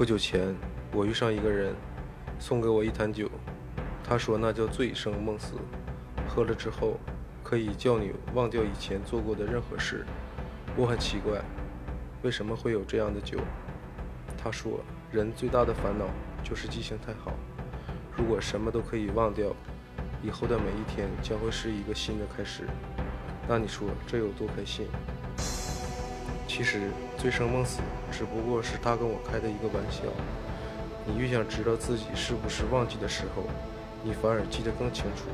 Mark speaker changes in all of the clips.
Speaker 1: 不久前，我遇上一个人，送给我一坛酒，他说那叫醉生梦死，喝了之后可以叫你忘掉以前做过的任何事。我很奇怪，为什么会有这样的酒？他说，人最大的烦恼就是记性太好。如果什么都可以忘掉，以后的每一天将会是一个新的开始。那你说这有多开心？其实醉生梦死只不过是他跟我开的一个玩笑。你越想知道自己是不是忘记的时候，你反而记得更清楚。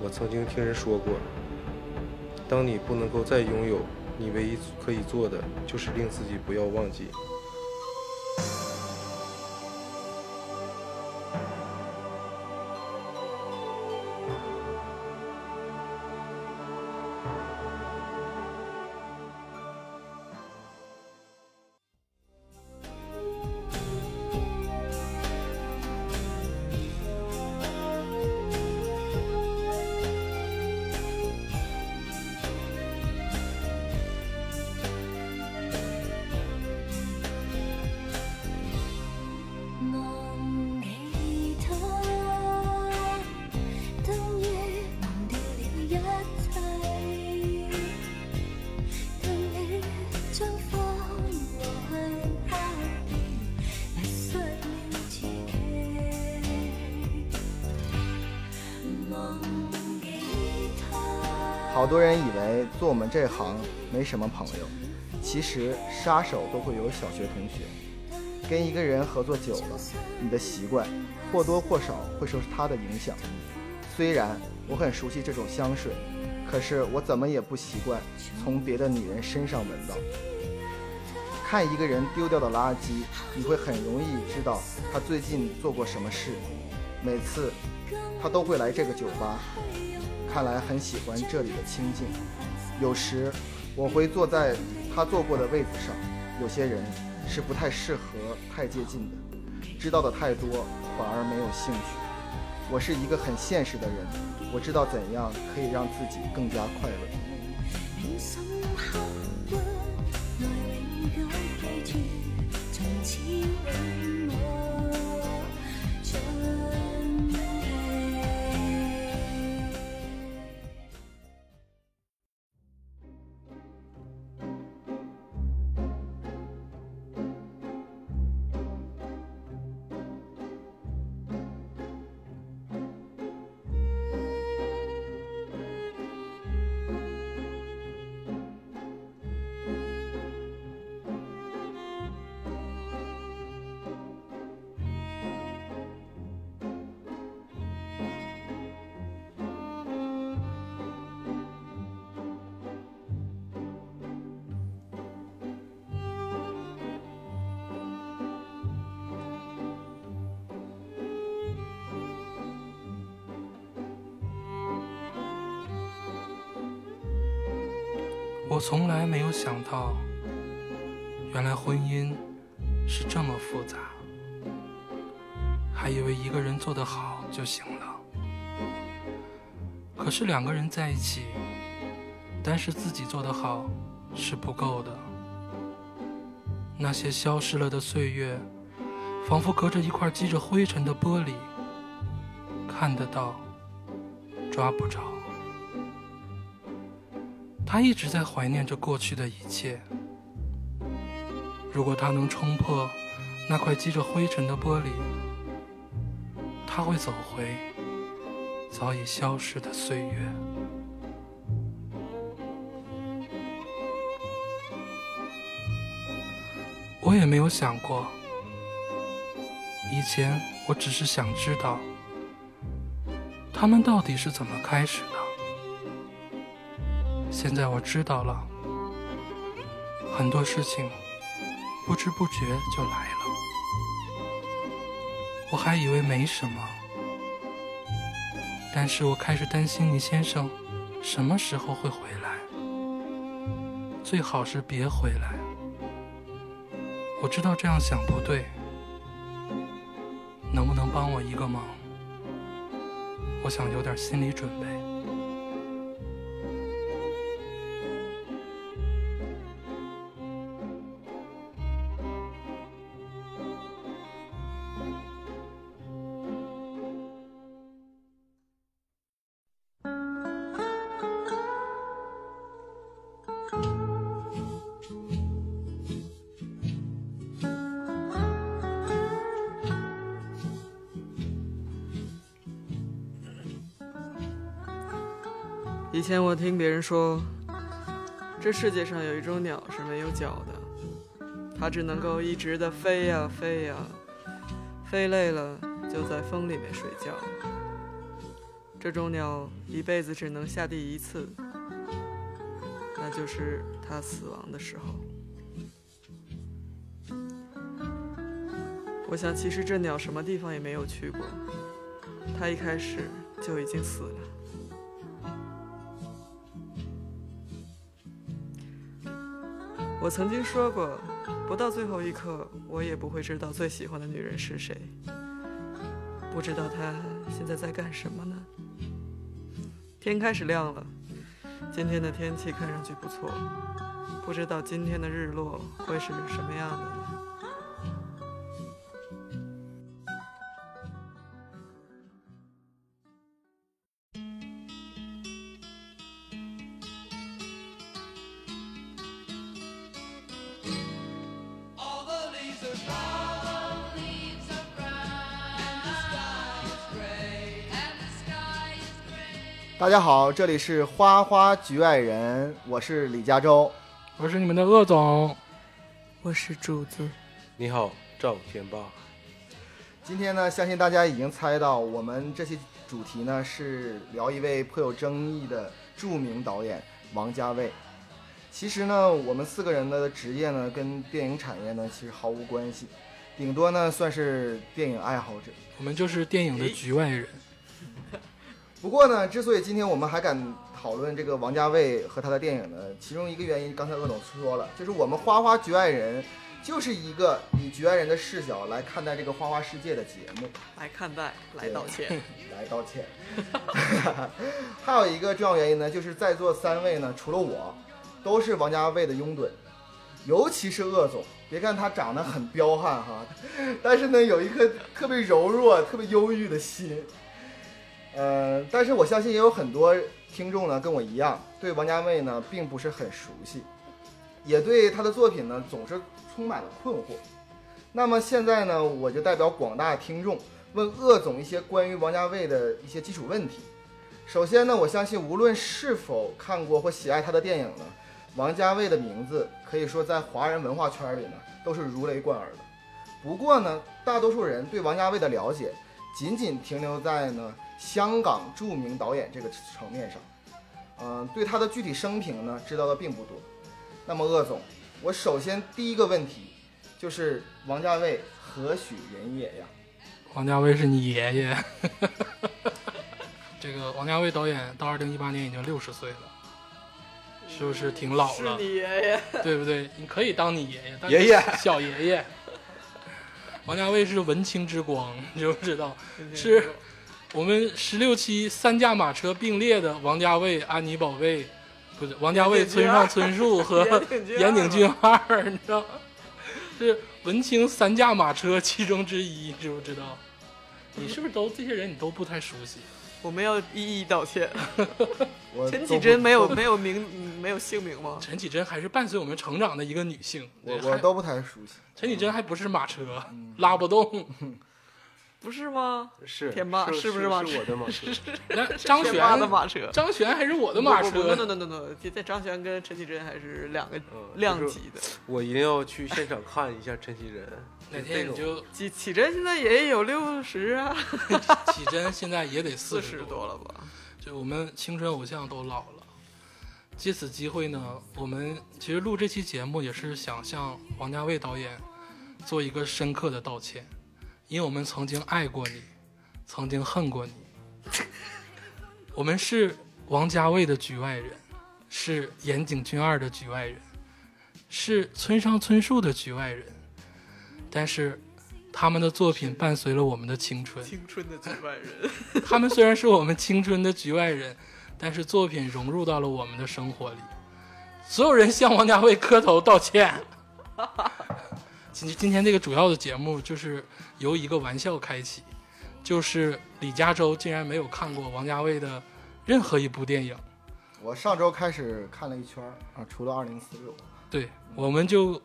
Speaker 1: 我曾经听人说过，当你不能够再拥有，你唯一可以做的就是令自己不要忘记。
Speaker 2: 做我们这行没什么朋友，其实杀手都会有小学同学。跟一个人合作久了，你的习惯或多或少会受他的影响。虽然我很熟悉这种香水，可是我怎么也不习惯从别的女人身上闻到。看一个人丢掉的垃圾，你会很容易知道他最近做过什么事。每次他都会来这个酒吧。看来很喜欢这里的清静。有时我会坐在他坐过的位子上。有些人是不太适合太接近的，知道的太多反而没有兴趣。我是一个很现实的人，我知道怎样可以让自己更加快乐。
Speaker 3: 我从来没有想到，原来婚姻是这么复杂。还以为一个人做得好就行了。可是两个人在一起，单是自己做得好是不够的。那些消失了的岁月，仿佛隔着一块积着灰尘的玻璃，看得到，抓不着。他一直在怀念着过去的一切。如果他能冲破那块积着灰尘的玻璃，他会走回早已消失的岁月。我也没有想过，以前我只是想知道，他们到底是怎么开始的。现在我知道了，很多事情不知不觉就来了。我还以为没什么，但是我开始担心你先生什么时候会回来，最好是别回来。我知道这样想不对，能不能帮我一个忙？我想有点心理准备。
Speaker 4: 以前我听别人说，这世界上有一种鸟是没有脚的，它只能够一直的飞呀飞呀，飞累了就在风里面睡觉。这种鸟一辈子只能下地一次，那就是它死亡的时候。我想，其实这鸟什么地方也没有去过，它一开始就已经死了。我曾经说过，不到最后一刻，我也不会知道最喜欢的女人是谁。不知道她现在在干什么呢？天开始亮了，今天的天气看上去不错，不知道今天的日落会是什么样的
Speaker 2: 大家好，这里是花花局外人，我是李嘉洲。
Speaker 3: 我是你们的鄂总，
Speaker 4: 我是主子，
Speaker 1: 你好，赵天霸。
Speaker 2: 今天呢，相信大家已经猜到，我们这期主题呢是聊一位颇有争议的著名导演王家卫。其实呢，我们四个人的职业呢跟电影产业呢其实毫无关系，顶多呢算是电影爱好者。
Speaker 3: 我们就是电影的局外人。
Speaker 2: 不过呢，之所以今天我们还敢讨论这个王家卫和他的电影呢，其中一个原因，刚才鄂总说了，就是我们花花局外人就是一个以局外人的视角来看待这个花花世界的节目，
Speaker 4: 来看待，来道歉。
Speaker 2: 来道歉。还有一个重要原因呢，就是在座三位呢，除了我，都是王家卫的拥趸，尤其是鄂总。别看他长得很彪悍哈，但是呢，有一颗特别柔弱、特别忧郁的心。呃，但是我相信也有很多听众呢，跟我一样，对王家卫呢并不是很熟悉，也对他的作品呢总是充满了困惑。那么现在呢，我就代表广大听众问鄂总一些关于王家卫的一些基础问题。首先呢，我相信无论是否看过或喜爱他的电影呢，王家卫的名字可以说在华人文化圈里呢都是如雷贯耳的。不过呢，大多数人对王家卫的了解仅仅停留在呢。香港著名导演这个层面上，嗯，对他的具体生平呢，知道的并不多。那么，鄂总，我首先第一个问题就是王家卫何许人也呀？
Speaker 3: 王家卫是你爷爷。这个王家卫导演到二零一八年已经六十岁了，是不是挺老了？
Speaker 4: 是你爷爷，
Speaker 3: 对不对？你可以当你爷爷，
Speaker 1: 爷爷，
Speaker 3: 小爷爷。王家卫是文青之光，你就知道是。我们十六期三驾马车并列的王家卫、安妮宝贝，不是王家卫、村上春树和 岩井俊二，你知道？是文青三驾马车其中之一，知不知道？你是不是都这些人你都不太熟悉？
Speaker 4: 我们要一一道歉。陈绮贞没有没有名没有姓名吗？
Speaker 3: 陈绮贞还是伴随我们成长的一个女性，
Speaker 2: 我我都不太熟悉。
Speaker 3: 陈绮贞还不是马车，拉不动。
Speaker 4: 不是吗？
Speaker 1: 是
Speaker 4: 天霸
Speaker 1: 是
Speaker 4: 不是马
Speaker 1: 车？我的马车。
Speaker 3: 那张悬
Speaker 4: 的马车，
Speaker 3: 张悬还是我的马车
Speaker 4: ？no no no no，在张悬跟陈绮贞还是两个量级的。
Speaker 1: 我一定要去现场看一下陈绮贞。
Speaker 3: 哪天你就
Speaker 4: 绮绮贞现在也有六十啊，
Speaker 3: 绮贞现在也得
Speaker 4: 四
Speaker 3: 十
Speaker 4: 多了吧？
Speaker 3: 就我们青春偶像都老了。借此机会呢，我们其实录这期节目也是想向王家卫导演做一个深刻的道歉。因为我们曾经爱过你，曾经恨过你。我们是王家卫的局外人，是岩井俊二的局外人，是村上春树的局外人。但是，他们的作品伴随了我们的青春。
Speaker 4: 青春的局外人。
Speaker 3: 他们虽然是我们青春的局外人，但是作品融入到了我们的生活里。所有人向王家卫磕头道歉。今今天这个主要的节目就是由一个玩笑开启，就是李嘉洲竟然没有看过王家卫的任何一部电影。
Speaker 2: 我上周开始看了一圈啊，除了《二零四六》。
Speaker 3: 对，我们就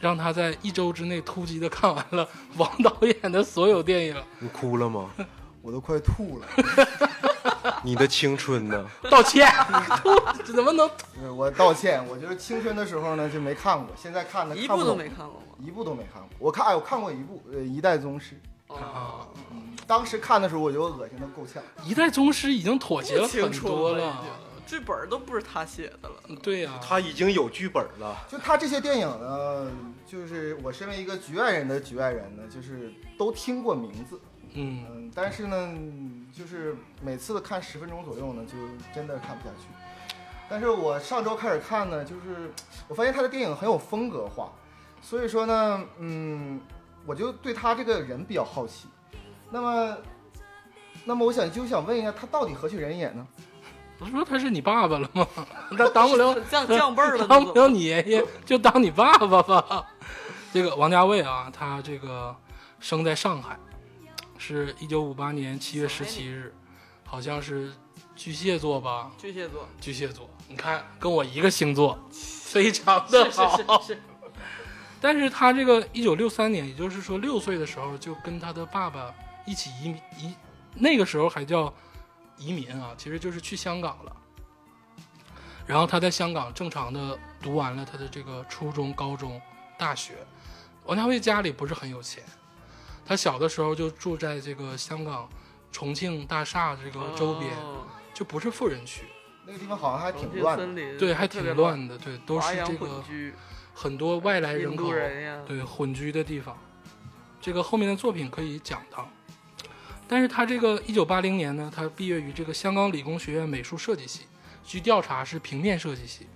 Speaker 3: 让他在一周之内突击的看完了王导演的所有电影。
Speaker 1: 你哭了吗？
Speaker 2: 我都快吐了。
Speaker 1: 你的青春呢？
Speaker 3: 道歉，这 怎么能？
Speaker 2: 我道歉，我就是青春的时候呢就没看过，现在看的
Speaker 4: 一部都没看过吗？
Speaker 2: 一部都没看过。我看，哎，我看过一部，呃，《一代宗师》。
Speaker 3: 啊，
Speaker 2: 当时看的时候我就恶心的够呛。
Speaker 3: 一代宗师已经妥协了
Speaker 4: 青
Speaker 3: 很
Speaker 4: 春了已
Speaker 3: 多了。
Speaker 4: 剧本都不是他写的了。
Speaker 3: 对呀、
Speaker 1: 他已经有剧本了。
Speaker 2: 就他这些电影呢，就是我身为一个局外人的局外人呢，就是都听过名字，
Speaker 3: 嗯，
Speaker 2: 嗯，但是呢，就是每次看十分钟左右呢，就真的看不下去。但是我上周开始看呢，就是我发现他的电影很有风格化，所以说呢，嗯，我就对他这个人比较好奇。那么，那么我想就想问一下，他到底何许人也呢？
Speaker 3: 不是说他是你爸爸了吗？他当不了
Speaker 4: 降降辈儿了，
Speaker 3: 当不了你爷爷，就当你爸爸吧。这个王家卫啊，他这个生在上海，是一九五八年七月十七日，好像是巨蟹座吧？
Speaker 4: 巨蟹座，
Speaker 3: 巨蟹座，你看跟我一个星座，非常的
Speaker 4: 是
Speaker 3: 好。
Speaker 4: 是是是，
Speaker 3: 但是他这个一九六三年，也就是说六岁的时候，就跟他的爸爸一起移民移，那个时候还叫移民啊，其实就是去香港了。然后他在香港正常的读完了他的这个初中、高中、大学。王家卫家里不是很有钱，他小的时候就住在这个香港重庆大厦这个周边，
Speaker 4: 哦
Speaker 3: 就不是富人区，
Speaker 2: 那个地方好像还挺乱的。
Speaker 3: 对，还挺乱的，对，都是这个，很多外来人口
Speaker 4: 人，
Speaker 3: 对混居的地方，这个后面的作品可以讲到。但是他这个一九八零年呢，他毕业于这个香港理工学院美术设计系，据调查是平面设计系，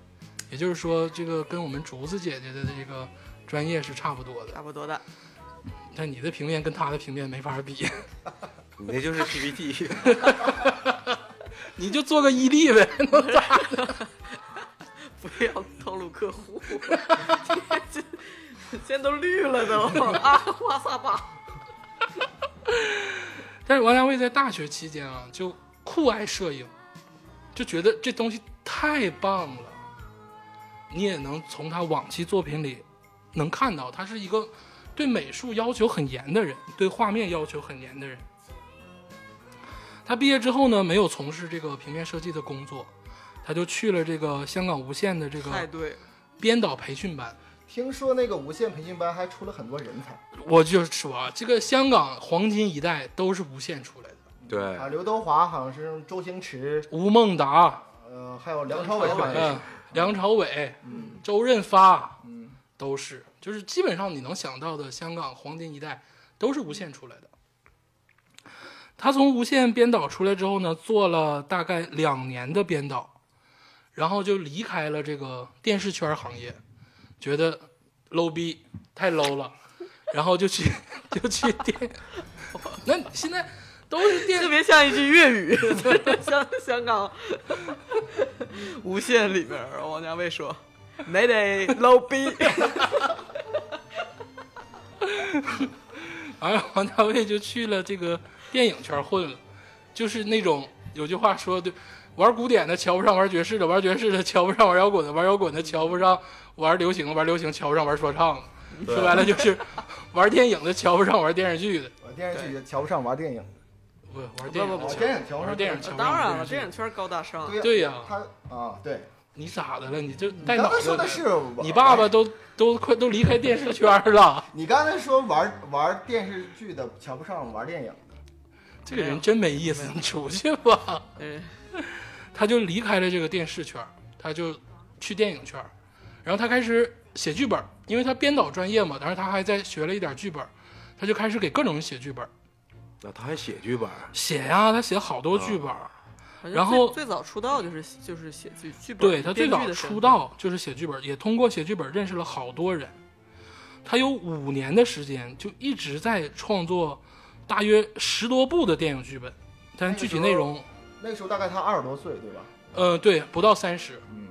Speaker 3: 也就是说，这个跟我们竹子姐姐的这个专业是差不多的。
Speaker 4: 差不多的。
Speaker 3: 但你的平面跟他的平面没法比，
Speaker 1: 你那就是 PPT，
Speaker 3: 你就做个伊利呗，能咋的？
Speaker 4: 不要套路客户，这现在都绿了都啊，哇塞吧！
Speaker 3: 但是王家卫在大学期间啊，就酷爱摄影，就觉得这东西太棒了。你也能从他往期作品里能看到，他是一个对美术要求很严的人，对画面要求很严的人。他毕业之后呢，没有从事这个平面设计的工作，他就去了这个香港无线的这个编导培训班。
Speaker 2: 听说那个无线培训班还出了很多人才
Speaker 3: 我就说啊，这个香港黄金一代都是无线出来的，
Speaker 1: 对
Speaker 2: 啊，刘德华好像是周星驰，
Speaker 3: 吴孟达，
Speaker 2: 呃，还有梁朝伟好像也
Speaker 3: 嗯
Speaker 2: 是，，
Speaker 3: 梁朝伟、
Speaker 2: 嗯
Speaker 3: 周润发
Speaker 2: 嗯，
Speaker 3: 都是，就是基本上你能想到的香港黄金一代都是无线出来的。他从无线编导出来之后呢，做了大概两年的编导，然后就离开了这个电视圈行业，觉得 low 逼太 low 了，然后就去 就去电，那现在都是电
Speaker 4: 特别像一句粤语，像香港无线里面王家卫说：“你得 low 逼。
Speaker 3: 完了，王家卫就去了这个电影圈混了，就是那种有句话说的，玩古典的瞧不上玩爵士的，玩爵士的瞧不上玩摇滚的，玩摇滚的瞧不上玩流行的，玩流行瞧不上玩说唱的。说白了就是玩电影的瞧不上玩电视剧的，
Speaker 2: 玩电视剧也瞧不上玩电影，
Speaker 3: 不玩电影
Speaker 4: 不不不
Speaker 3: 瞧
Speaker 2: 电影瞧不上
Speaker 3: 电影瞧”不上
Speaker 4: 当然了，
Speaker 3: 电
Speaker 4: 影圈高大上，
Speaker 2: 对
Speaker 3: 对呀。
Speaker 2: 他啊，对，
Speaker 3: 你咋的了？你这
Speaker 2: 你
Speaker 3: 带脑子
Speaker 2: 刚才说的
Speaker 3: 你爸爸都都快都离开电视圈了，
Speaker 2: 你刚才说玩玩电视剧的瞧不上玩电影的，
Speaker 3: 这个人真没意思，你出去吧。
Speaker 4: 嗯，
Speaker 3: 他就离开了这个电视圈，他就去电影圈，然后他开始写剧本，因为他编导专业嘛，但是他还在学了一点剧本，他就开始给各种人写剧本，
Speaker 1: 那他还写剧本，
Speaker 3: 写呀、他写好多剧本儿。然后
Speaker 4: 最最早出道就是就是写剧剧本，
Speaker 3: 对他最早出，道就是写剧本，也通过写剧本认识了好多人。他有五年的时间就一直在创作大约十多部的电影剧本，但是具体内容，
Speaker 2: 那个时候大概他二十多岁，对吧？
Speaker 3: 呃，对，不到三十。
Speaker 2: 嗯，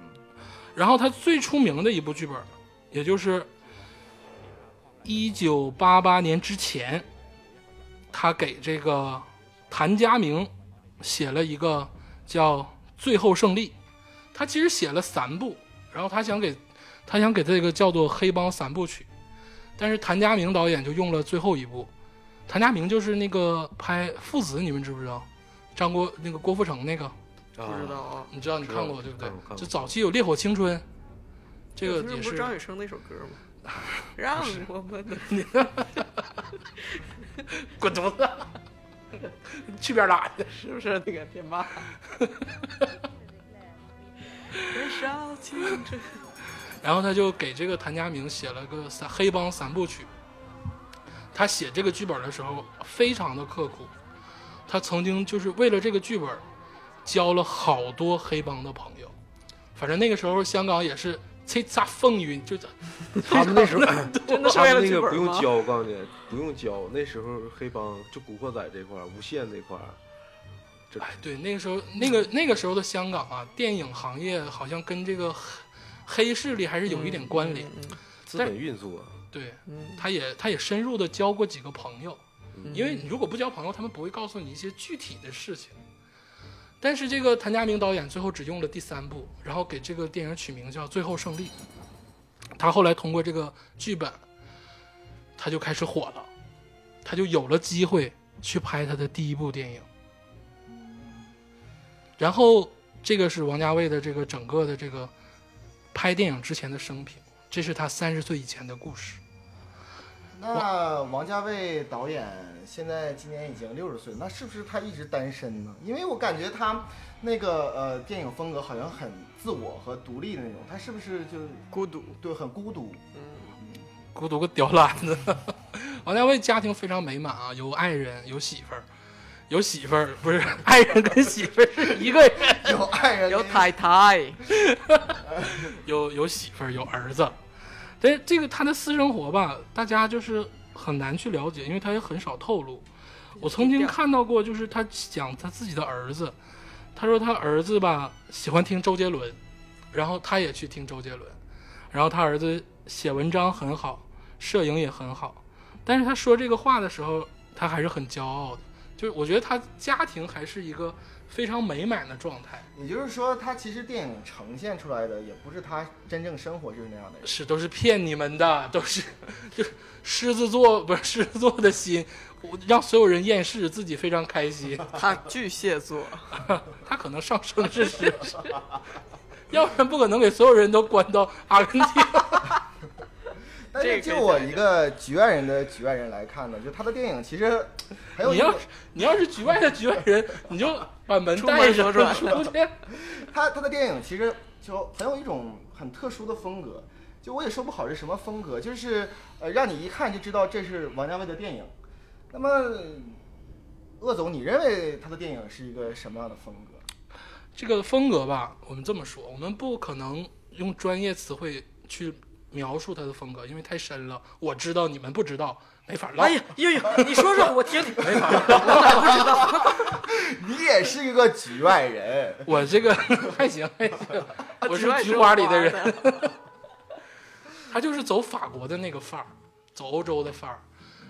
Speaker 3: 然后他最出名的一部剧本，也就是一九八八年之前，他给这个谭家明写了一个叫《最后胜利》，他其实写了三部，然后他想给他想给这个叫做黑帮三部曲，但是谭家明导演就用了最后一部，谭家明就是那个拍《父子》，你们知不知道？张国那个郭富城那个，
Speaker 4: 不知道啊。
Speaker 3: 你知道你看过对不对就早期有《烈火青春》，这个也
Speaker 4: 不是张雨生那首歌吗？让我们的
Speaker 3: 滚犊子，去边拉去！
Speaker 4: 是不是那个天霸？
Speaker 3: 然后他就给这个谭家明写了个三黑帮三部曲。他写这个剧本的时候非常的刻苦，他曾经就是为了这个剧本交了好多黑帮的朋友。反正那个时候香港也是叱咤风云，就
Speaker 1: 他们那时候
Speaker 4: 真的是
Speaker 1: 他
Speaker 4: 为了
Speaker 1: 们那个不用？教，我告诉你，不用教。那时候黑帮就古惑仔这块儿，无限这块儿，这
Speaker 3: 哎，对，那个时候那个那个时候的香港啊，电影行业好像跟这个黑黑势力还是有一点关联。
Speaker 4: 嗯
Speaker 1: 资本运作。
Speaker 3: 对，
Speaker 4: 嗯
Speaker 3: 他也他也深入的交过几个朋友，
Speaker 4: 嗯
Speaker 3: 因为你如果不交朋友，他们不会告诉你一些具体的事情。但是这个谭家明导演最后只用了第三部，然后给这个电影取名叫《最后胜利》。他后来通过这个剧本，他就开始火了，他就有了机会去拍他的第一部电影。然后这个是王家卫的这个整个的这个拍电影之前的生平，这是他三十岁以前的故事。
Speaker 2: 那王家卫导演现在今年已经六十岁，那是不是他一直单身呢？因为我感觉他那个呃电影风格好像很自我和独立的那种，他是不是就
Speaker 4: 孤独，
Speaker 2: 对很孤独？
Speaker 3: 孤独个屌懒子。王家卫家庭非常美满啊，有爱人，有媳妇儿，有媳妇儿不是爱人跟媳妇儿是一个人，
Speaker 2: 有爱人
Speaker 4: 有太太，
Speaker 3: 有有媳妇儿，有儿子。但这个他的私生活吧，大家就是很难去了解，因为他也很少透露。我曾经看到过，就是他讲他自己的儿子，他说他儿子吧喜欢听周杰伦，然后他也去听周杰伦，然后他儿子写文章很好，摄影也很好，但是他说这个话的时候，他还是很骄傲的。就是我觉得他家庭还是一个非常美满的状态，
Speaker 2: 也就是说，他其实电影呈现出来的也不是他真正生活就是那样的人。
Speaker 3: 是都是骗你们的，都是就是狮子座不是狮子座的心，我让所有人厌世，自己非常开心。
Speaker 4: 他巨蟹座，
Speaker 3: 他可能上升是狮子，要不然不可能给所有人都关到阿根廷。
Speaker 2: 但是就我一个局外人的局外人来看呢，就他的电影其实很有
Speaker 3: 你要是你要是局外的局外人，你就把门
Speaker 4: 出
Speaker 3: 带上
Speaker 4: 门左转
Speaker 3: 出去。
Speaker 2: 他他的电影其实就很有一种很特殊的风格，就我也说不好是什么风格，就是呃让你一看就知道这是王家卫的电影。那么，鄂总，你认为他的电影是一个什么样的风格？
Speaker 3: 这个风格吧，我们这么说，我们不可能用专业词汇去描述他的风格，因为太深了。我知道，你们不知道，没法唠。
Speaker 4: 哎呀，呦呦，你说说 我听听。
Speaker 3: 没法唠。
Speaker 2: 你也是一个局外人，
Speaker 3: 我这个还行 还行，我是菊
Speaker 4: 只爱说
Speaker 3: 花里的人。他就是走法国的那个范儿，走欧洲的范儿。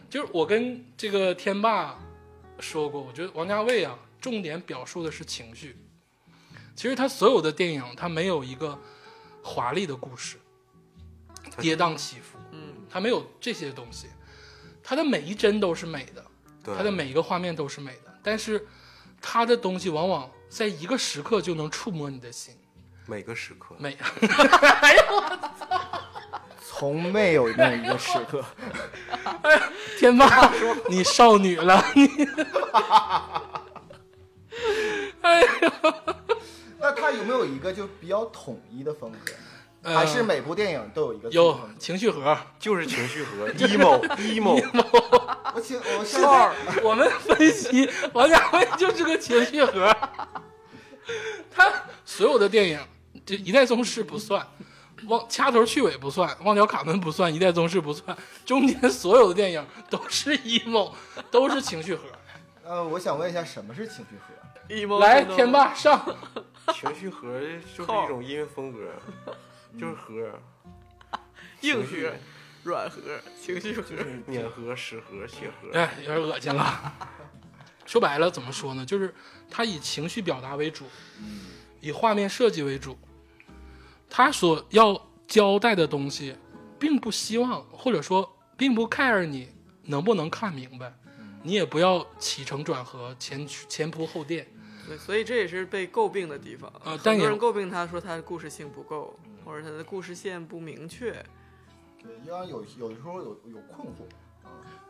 Speaker 3: 就是我跟这个天霸说过，我觉得王家卫啊，重点表述的是情绪。其实他所有的电影，他没有一个华丽的故事，跌宕起伏，
Speaker 4: 嗯，
Speaker 3: 他没有这些东西。它的每一帧都是美的，
Speaker 1: 对
Speaker 3: 他的每一个画面都是美的，但是它的东西往往在一个时刻就能触摸你的心。
Speaker 1: 每个时刻，
Speaker 3: 美
Speaker 2: 从没有那一个时刻。
Speaker 3: 哎天霸，你少女了，你。哎呀，
Speaker 2: 那他有没有一个就比较统一的风格？
Speaker 3: 呃
Speaker 2: 还是每部电影都有一个
Speaker 3: 有情。绪盒。
Speaker 1: 就是情绪盒 emo emo，
Speaker 2: 我请我现
Speaker 3: 号。儿
Speaker 2: 在，
Speaker 3: 我们分析王家卫 就是个情绪盒，他所有的电影，这一代宗师不算，忘掐头去尾不算，忘掉卡门不算，一代宗师不算，中间所有的电影都是 emo，都是情绪盒。
Speaker 2: 呃，我想问一下，什么是情绪盒
Speaker 4: ？emo
Speaker 3: 来，天霸上，
Speaker 1: 情绪盒就是一种音乐风格，就是盒，
Speaker 4: 硬核、软核、情绪核，
Speaker 1: 碾核、屎核、血核。
Speaker 3: 哎，有点恶心了。说白了怎么说呢？就是他以情绪表达为主，以画面设计为主。他所要交代的东西，并不希望或者说并不 care 你能不能看明白，你也不要起承转合，前前仆后垫。
Speaker 4: 对，所以这也是被诟病的地方。
Speaker 3: 呃
Speaker 4: 很多人诟病他说他的故事性不够，或者他的故事线不明确。
Speaker 2: 对，因为有有的时候有有困惑。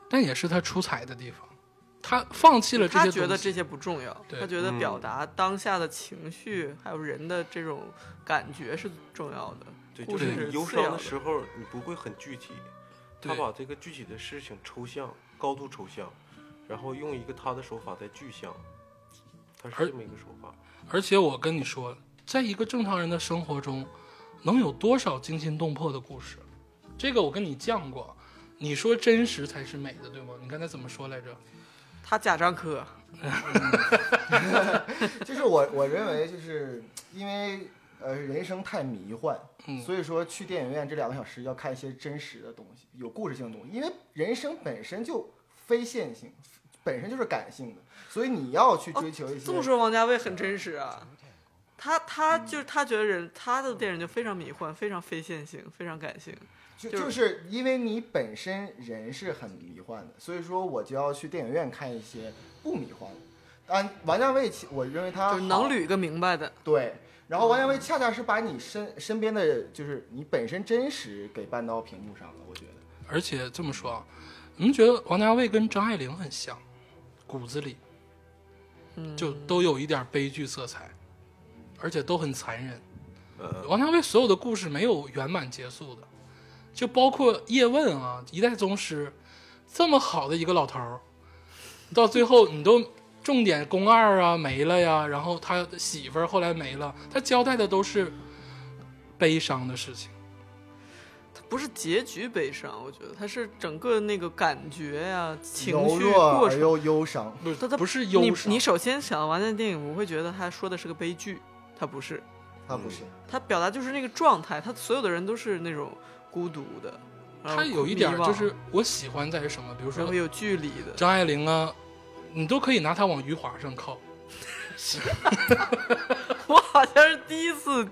Speaker 3: 但也是他出彩的地方。他放弃了这些他，
Speaker 4: 觉得这些不重要，他觉得
Speaker 1: 嗯
Speaker 4: 表达当下的情绪还有人的这种感觉是重要的。
Speaker 1: 对，就是你忧伤
Speaker 4: 的
Speaker 1: 时候，你不会很具体，他把这个具体的事情抽象、高度抽象，然后用一个他的手法在具象，他是这么一个手法。
Speaker 3: 而且我跟你说，在一个正常人的生活中，能有多少惊心动魄的故事？这个我跟你讲过，你说真实才是美的，对吗？你刚才怎么说来着？
Speaker 4: 他贾樟柯，
Speaker 2: 就是我我认为就是因为呃人生太迷幻，
Speaker 3: 嗯
Speaker 2: 所以说去电影院这两个小时要看一些真实的东西，有故事性的东西。因为人生本身就非线性，本身就是感性的，所以你要去追求一些。
Speaker 4: 这么说王家卫很真实啊。他他就是他觉得人他的电影就非常迷幻，非常非线性，非常感性。就是
Speaker 2: 就就是因为你本身人是很迷幻的，所以说我就要去电影院看一些不迷幻的。但，王家卫我认为他
Speaker 4: 就是能捋个明白的。
Speaker 2: 对，然后王家卫恰恰是把你身身边的就是你本身真实给搬到屏幕上了，我觉得。
Speaker 3: 而且这么说啊，你们觉得王家卫跟张爱玲很像，骨子里
Speaker 4: 嗯，
Speaker 3: 就都有一点悲剧色彩，而且都很残忍。
Speaker 1: 呃，
Speaker 3: 王家卫所有的故事没有圆满结束的，就包括叶问啊，一代宗师，这么好的一个老头儿，到最后你都重点宫二啊没了呀，然后他的媳妇儿后来没了，他交代的都是悲伤的事情。
Speaker 4: 他不是结局悲伤，我觉得他是整个那个感觉呀、情绪过程。
Speaker 2: 而又忧伤。
Speaker 3: 不
Speaker 4: 是他他
Speaker 3: 不是忧伤，
Speaker 4: 你首先想完那电影，我会觉得他说的是个悲剧，他不是，
Speaker 2: 他不是，
Speaker 4: 他表达就是那个状态，他所有的人都是那种孤独的，
Speaker 3: 他有一点就是我喜欢在于什么，比如说
Speaker 4: 然后有距离的。
Speaker 3: 张爱玲啊，你都可以拿她往余华上靠。
Speaker 4: 我好像是第一次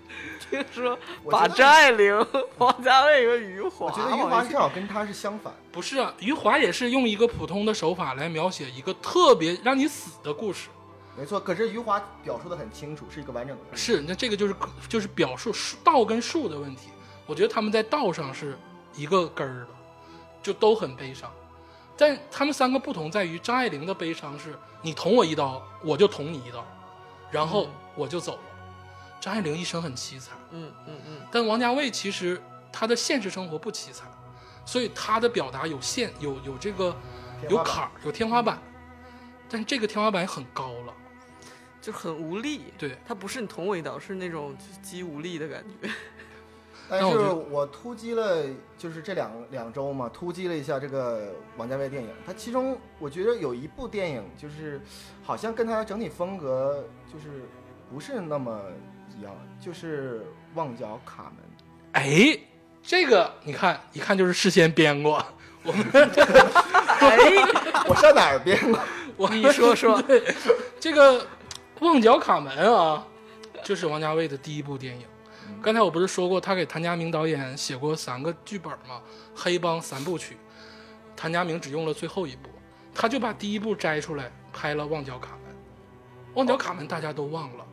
Speaker 4: 听说把张爱玲、王家卫和余华
Speaker 2: 我觉得余华正好跟他是相反。
Speaker 3: 不是啊，余华也是用一个普通的手法来描写一个特别让你死的故事。
Speaker 2: 没错，可是余华表述的很清楚，是一个完整的。
Speaker 3: 是，那这个就是就是表述道跟术的问题。我觉得他们在道上是一个根儿的，就都很悲伤。但他们三个不同在于，张爱玲的悲伤是你捅我一刀，我就捅你一刀，然后
Speaker 4: 嗯
Speaker 3: 我就走了。张爱玲一生很凄惨，
Speaker 4: 嗯嗯嗯，
Speaker 3: 但王家卫其实他的现实生活不凄惨，所以他的表达有限，有有这个有坎儿，有天花板，但这个天花板很高了。
Speaker 4: 就很无力。
Speaker 3: 对，
Speaker 4: 他不是你捅我一刀，是那种肌无力的感觉。
Speaker 2: 但是我突击了，就是这两两周嘛，突击了一下这个王家卫电影。他其中我觉得有一部电影，就是好像跟他整体风格就是不是那么一样，就是《旺角卡门》。
Speaker 3: 哎，这个你看一看就是事先编过。我们
Speaker 4: 哎，
Speaker 2: 我上哪儿编过？
Speaker 3: 我
Speaker 4: 你说说，
Speaker 3: 这个《旺角卡门》啊，这是王家卫的第一部电影。刚才我不是说过，他给谭家明导演写过三个剧本吗？黑帮三部曲，谭家明只用了最后一部，他就把第一部摘出来拍了《旺角卡门》。《旺角卡门》大家都忘了，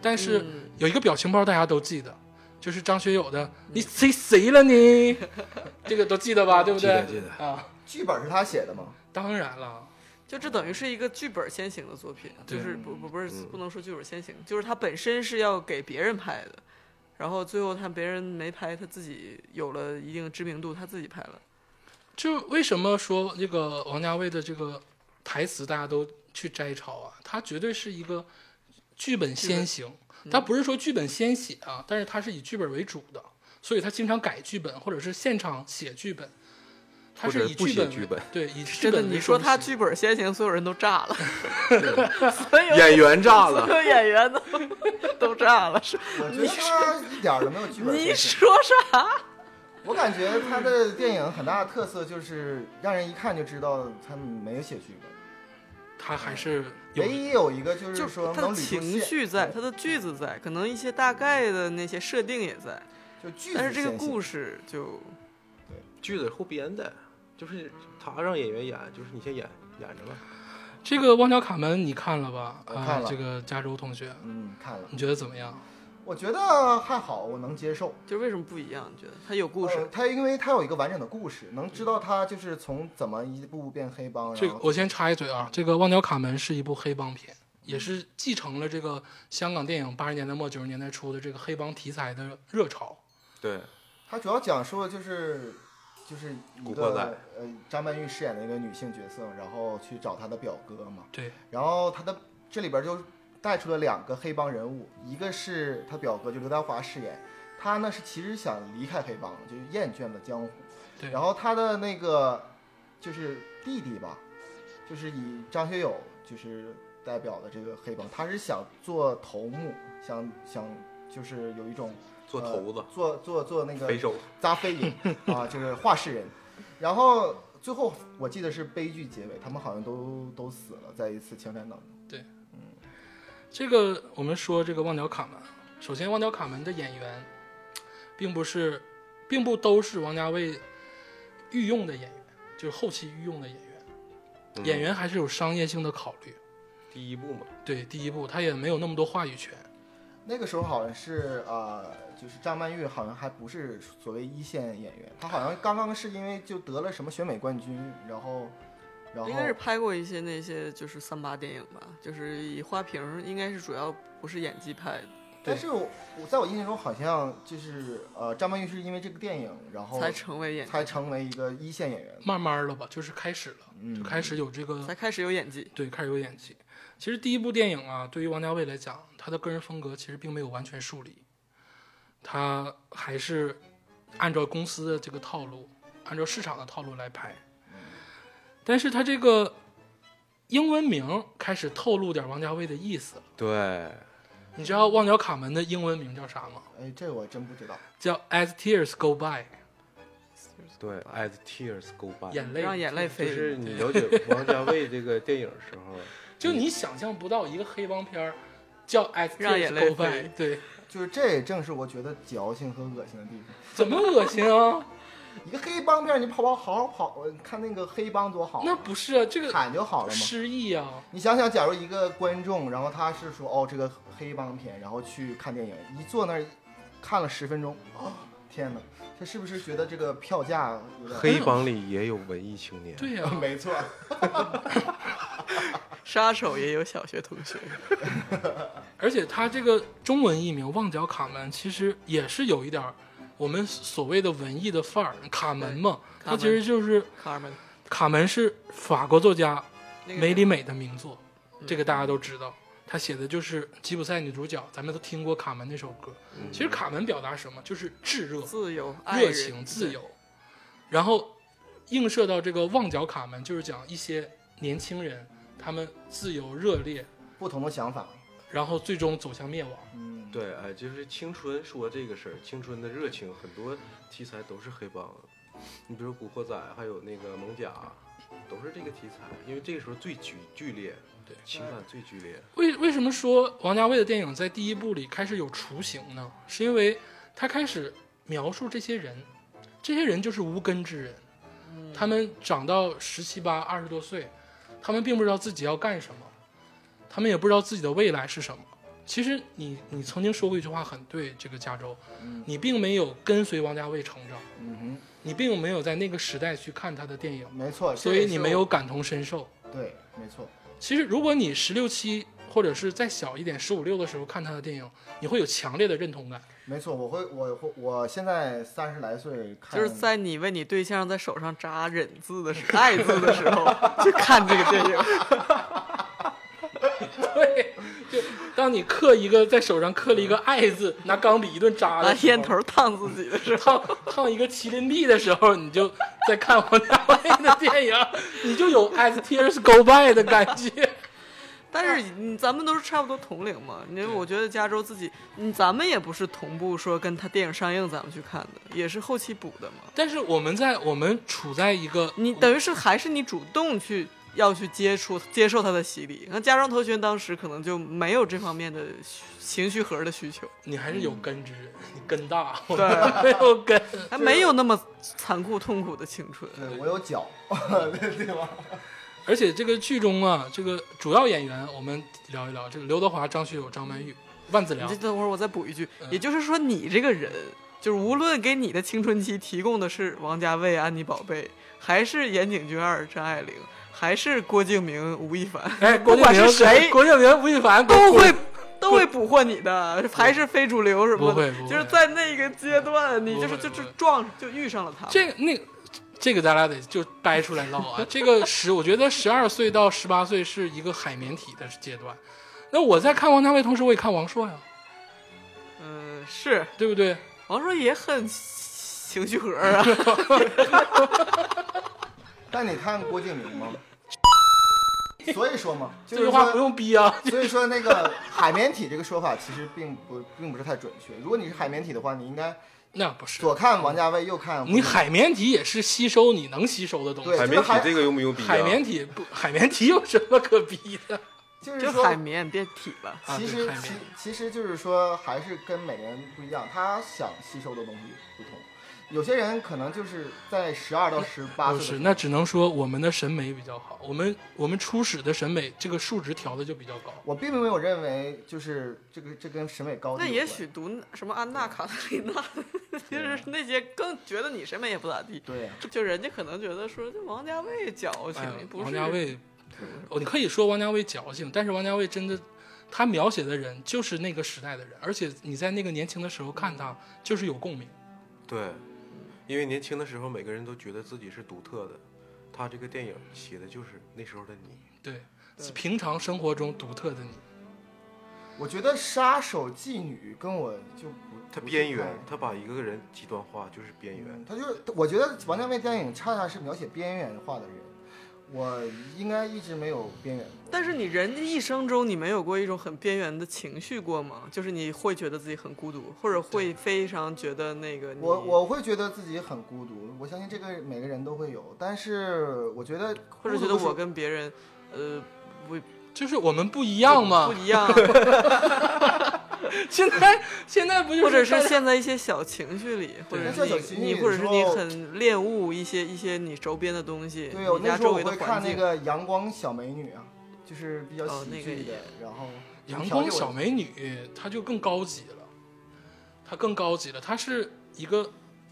Speaker 3: 但是
Speaker 4: 嗯
Speaker 3: 有一个表情包大家都记得，就是张学友的“你谁谁了你”，这个都记得吧？对不对？
Speaker 1: 记得记得
Speaker 3: 啊，
Speaker 2: 剧本是他写的吗？
Speaker 3: 当然了，
Speaker 4: 就这等于是一个剧本先行的作品，就是不不不是
Speaker 1: 嗯
Speaker 4: 不能说剧本先行，就是他本身是要给别人拍的，然后最后他别人没拍，他自己有了一定知名度，他自己拍了。
Speaker 3: 就为什么说这个王家卫的这个台词大家都去摘抄啊？他绝对是一个剧本先行，他不是说剧本先写啊，但是他是以剧本为主的，所以他经常改剧本或者是现场写剧本，他是
Speaker 1: 不
Speaker 3: 剧本为
Speaker 1: 写剧本
Speaker 3: 对以 剧
Speaker 4: 真的，
Speaker 3: 本
Speaker 4: 你说他剧本先行，所有人都炸了 所有
Speaker 1: 演员炸了
Speaker 4: 所，有演员都都炸了。是
Speaker 2: 我觉得他一点都没有剧本
Speaker 4: 你。说啥？
Speaker 2: 我感觉他的电影很大的特色就是让人一看就知道他没有写剧本。
Speaker 3: 他还是有
Speaker 2: 唯一有一个就
Speaker 4: 就是
Speaker 2: 说
Speaker 4: 他的情绪在，他的句子在，可能一些大概的那些设定也在，
Speaker 2: 就句子
Speaker 4: 但是这个故事就
Speaker 1: 句子后编的，就是他让演员演，就是你先演，演着吧。
Speaker 3: 这个《旺角卡门》你看了吧？啊、
Speaker 2: 我看了
Speaker 3: 这个加州同学，
Speaker 2: 嗯，看了，
Speaker 3: 你觉得怎么样？
Speaker 2: 我觉得还好，我能接受。
Speaker 4: 就是为什么不一样？你觉得它有故事？
Speaker 2: 呃他因为他有一个完整的故事，能知道他就是从怎么一步步变黑帮，
Speaker 3: 这个我先插一嘴啊，这个《旺角卡门》是一部黑帮片，也是继承了这个香港电影八十年代末九十年代初的这个黑帮题材的热潮。
Speaker 1: 对，
Speaker 2: 它主要讲述的就是就是一个呃张曼玉饰演的一个女性角色，然后去找她的表哥嘛，
Speaker 3: 对，
Speaker 2: 然后她的这里边就带出了两个黑帮人物，一个是他表哥，就刘德华饰演，他呢是其实想离开黑帮，就是厌倦了江湖。
Speaker 3: 对。
Speaker 2: 然后他的那个就是弟弟吧，就是以张学友就是代表的这个黑帮，他是想做头目，想想就是有一种
Speaker 1: 做头子
Speaker 2: 呃、做做做那个
Speaker 1: 飞手，
Speaker 2: 扎飞影 啊，就是话事人。然后最后我记得是悲剧结尾，他们好像都都死了，在一次枪战当中。
Speaker 3: 对，嗯这个我们说这个《旺角卡门》，首先《旺角卡门》的演员，并不是，并不都是王家卫御用的演员，就是后期御用的演员。
Speaker 1: 嗯
Speaker 3: 演员还是有商业性的考虑。
Speaker 1: 第一部嘛，
Speaker 3: 对，第一部他也没有那么多话语权。
Speaker 2: 那个时候好像是呃，就是张曼玉好像还不是所谓一线演员，她好像刚刚是因为就得了什么选美冠军，然后然后
Speaker 4: 应该是拍过一些那些就是三八电影吧，就是以花瓶，应该是主要不是演技派的，
Speaker 2: 但是我我在我印象中好像就是呃，张曼玉是因为这个电影，然后
Speaker 4: 才成为演技，
Speaker 2: 才成为一个一线演员。
Speaker 3: 慢慢的吧，就是开始了，
Speaker 2: 嗯
Speaker 3: 就开始有这个
Speaker 4: 才开始有演技。
Speaker 3: 对，开始有演技。其实第一部电影啊，对于王家卫来讲，他的个人风格其实并没有完全树立，他还是按照公司的这个套路，按照市场的套路来拍。但是他这个英文名开始透露点王家卫的意思了。
Speaker 1: 对，
Speaker 3: 你知道《旺角卡门》的英文名叫啥吗？
Speaker 2: 哎，这我真不知道。
Speaker 3: 叫 As Tears Go By，
Speaker 1: 对，As Tears Go By，
Speaker 3: 眼泪
Speaker 4: 让眼泪飞
Speaker 1: 就
Speaker 4: 飞。
Speaker 1: 是你了解王家卫这个电影的时候，
Speaker 3: 就你想象不到一个黑帮片儿叫 As
Speaker 4: 让
Speaker 3: Tears
Speaker 4: 眼泪
Speaker 3: Go By，
Speaker 4: 飞
Speaker 3: 对，
Speaker 2: 就是这也正是我觉得矫情和恶心的地方。
Speaker 3: 怎么恶心啊？
Speaker 2: 一个黑帮片，你跑跑好好跑，看那个黑帮多好啊，
Speaker 3: 那不是啊，这个
Speaker 2: 喊就好了嘛。
Speaker 3: 失忆啊。
Speaker 2: 你想想，假如一个观众，然后他是说哦这个黑帮片，然后去看电影，一坐那儿看了十分钟，哦天哪，他是不是觉得这个票价有点
Speaker 1: 黑帮里也有文艺青年，
Speaker 3: 对呀、
Speaker 2: 没错，
Speaker 4: 杀手也有小学同学，
Speaker 3: 而且他这个中文译名《旺角卡门》其实也是有一点我们所谓的文艺的范儿。卡门嘛，
Speaker 4: 他
Speaker 3: 其实就是
Speaker 4: 卡门
Speaker 3: 卡门是法国作家
Speaker 4: 那个
Speaker 3: 梅里美的名作，
Speaker 4: 嗯
Speaker 3: 这个大家都知道。他写的就是吉普赛女主角，咱们都听过《卡门》那首歌。
Speaker 1: 嗯
Speaker 3: 其实卡门表达什么？就是炙热、
Speaker 4: 自由、
Speaker 3: 热情、自由。然后映射到这个旺角卡门，就是讲一些年轻人他们自由热烈，
Speaker 2: 不同的想法，
Speaker 3: 然后最终走向灭亡。
Speaker 2: 嗯，
Speaker 1: 对，哎，就是青春说这个事儿，青春的热情，很多题材都是黑帮。你比如《古惑仔》，还有那个《猛甲》，都是这个题材，因为这个时候最剧剧烈，
Speaker 3: 对
Speaker 1: 情感最剧烈。
Speaker 3: 为为什么说王家卫的电影在第一部里开始有雏形呢？是因为他开始描述这些人，这些人就是无根之人，他们长到十七八、二十多岁，他们并不知道自己要干什么，他们也不知道自己的未来是什么。其实你你曾经说过一句话很对，这个加州，
Speaker 2: 嗯
Speaker 3: 你并没有跟随王家卫成长，
Speaker 2: 嗯
Speaker 3: 你并没有在那个时代去看他的电影，
Speaker 2: 没错，
Speaker 3: 所以你没有感同身受。
Speaker 2: 对，没错，
Speaker 3: 其实，如果你十六七或者是再小一点，十五六的时候看他的电影，你会有强烈的认同感。
Speaker 2: 没错，我会，我会，我现在三十来岁看，
Speaker 4: 就是在你为你对象在手上扎忍字的时候爱字的时候，去看这个电影。
Speaker 3: 对，就 当你刻一个在手上刻了一个“爱”字，拿钢笔一顿扎
Speaker 4: 拿烟头烫自己的时候，
Speaker 3: 烫烫一个麒麟臂的时候，你就在看王家卫的电影，你就有 As Tears Go By 的感觉。
Speaker 4: 但是你咱们都是差不多同龄嘛，因为我觉得加州自己，嗯，咱们也不是同步说跟他电影上映咱们去看的，也是后期补的嘛。
Speaker 3: 但是我们在我们处在一个
Speaker 4: 你等于是还是你主动去要去接触接受他的洗礼。那家装头学当时可能就没有这方面的情绪核的需求，
Speaker 3: 你还是有根之人，你根大，
Speaker 4: 对
Speaker 3: 没有根。
Speaker 4: 还没有那么残酷痛苦的青春。
Speaker 2: 对我有脚，对对吧？
Speaker 3: 而且这个剧中啊，这个主要演员我们聊一聊，这个刘德华、张学友、张曼玉、万梓良
Speaker 4: 你这，等会儿我再补一句，
Speaker 3: 嗯
Speaker 4: 也就是说，你这个人，就是无论给你的青春期提供的是王家卫、安妮宝贝，还是岩井俊二、张爱玲，还是郭敬明、吴亦凡，
Speaker 3: 哎，郭
Speaker 4: 不管
Speaker 3: 敬明
Speaker 4: 是谁
Speaker 3: 郭敬明、吴亦凡
Speaker 4: 都会都会捕获你的，还是非主流什么的，
Speaker 3: 不会
Speaker 4: 就是在那个阶段，你就是就
Speaker 3: 不会不会
Speaker 4: 就撞就遇上了他。
Speaker 3: 这个那个这个咱俩得就掰出来唠啊。这个十，我觉得十二岁到十八岁是一个海绵体的阶段。那我在看王家卫，同时我也看王朔呀，
Speaker 4: 嗯，是
Speaker 3: 对不对？
Speaker 4: 王朔也很情绪 核啊。
Speaker 2: 但你看郭敬明吗？所以说嘛，就
Speaker 3: 这
Speaker 2: 是说，
Speaker 3: 句话不用逼啊。
Speaker 2: 所以说那个海绵体这个说法其实并不并不是太准确。如果你是海绵体的话，你应该
Speaker 3: 那不是，
Speaker 2: 左看王家卫，右看
Speaker 3: 你海绵体也是吸收你能吸收的东西。
Speaker 1: 海绵体这个用不用逼啊？
Speaker 3: 海绵体不，海绵体有什么可逼的？
Speaker 2: 就是说
Speaker 4: 海绵变体了。
Speaker 3: 啊
Speaker 2: 其实其其实就是说，还是跟每个人不一样，他想吸收的东西不同。有些人可能就是在十二到十八
Speaker 3: 不是，那只能说我们的审美比较好，我们我们初始的审美这个数值调的就比较高。
Speaker 2: 我并没有认为就是这个这跟审美高低
Speaker 4: 那也许读什么安娜卡列里娜，就是那些更觉得你审美也不咋地。
Speaker 2: 对呀、
Speaker 4: 就人家可能觉得说，这王家卫矫情
Speaker 3: 哎，
Speaker 4: 不是
Speaker 3: 王家卫，哦，你可以说王家卫矫情，但是王家卫真的，他描写的人就是那个时代的人，而且你在那个年轻的时候看他，就是有共鸣。
Speaker 1: 对，因为年轻的时候每个人都觉得自己是独特的，他这个电影写的就是那时候的你。
Speaker 3: 对，
Speaker 4: 对
Speaker 3: 平常生活中独特的你。
Speaker 2: 我觉得杀手妓女跟我就不
Speaker 1: 他边缘
Speaker 2: 太，
Speaker 1: 他把一个人极端化，就是边缘
Speaker 2: 嗯。他就是我觉得王家卫电影恰恰是描写边缘化的人，我应该一直没有边缘。
Speaker 4: 但是你人的一生中，你没有过一种很边缘的情绪过吗？就是你会觉得自己很孤独，或者会非常觉得那个你
Speaker 2: 我我会觉得自己很孤独，我相信这个每个人都会有，但是我觉得
Speaker 4: 或者觉得我跟别人，呃，不
Speaker 3: 就是我们不一样嘛
Speaker 4: 不，一样，
Speaker 3: 现在现在不就是
Speaker 4: 或者是陷在一些小情绪里，或者是你你或者是你很恋物一些一些你周边的东西，
Speaker 2: 对，我
Speaker 4: 你家周围的
Speaker 2: 那时候我会看。那个《阳光小美女》啊，就是比较
Speaker 4: 哦那个
Speaker 2: 喜剧的
Speaker 4: 也，
Speaker 2: 然后
Speaker 3: 阳光小美女，她就更高级了，她更高级了，她是一个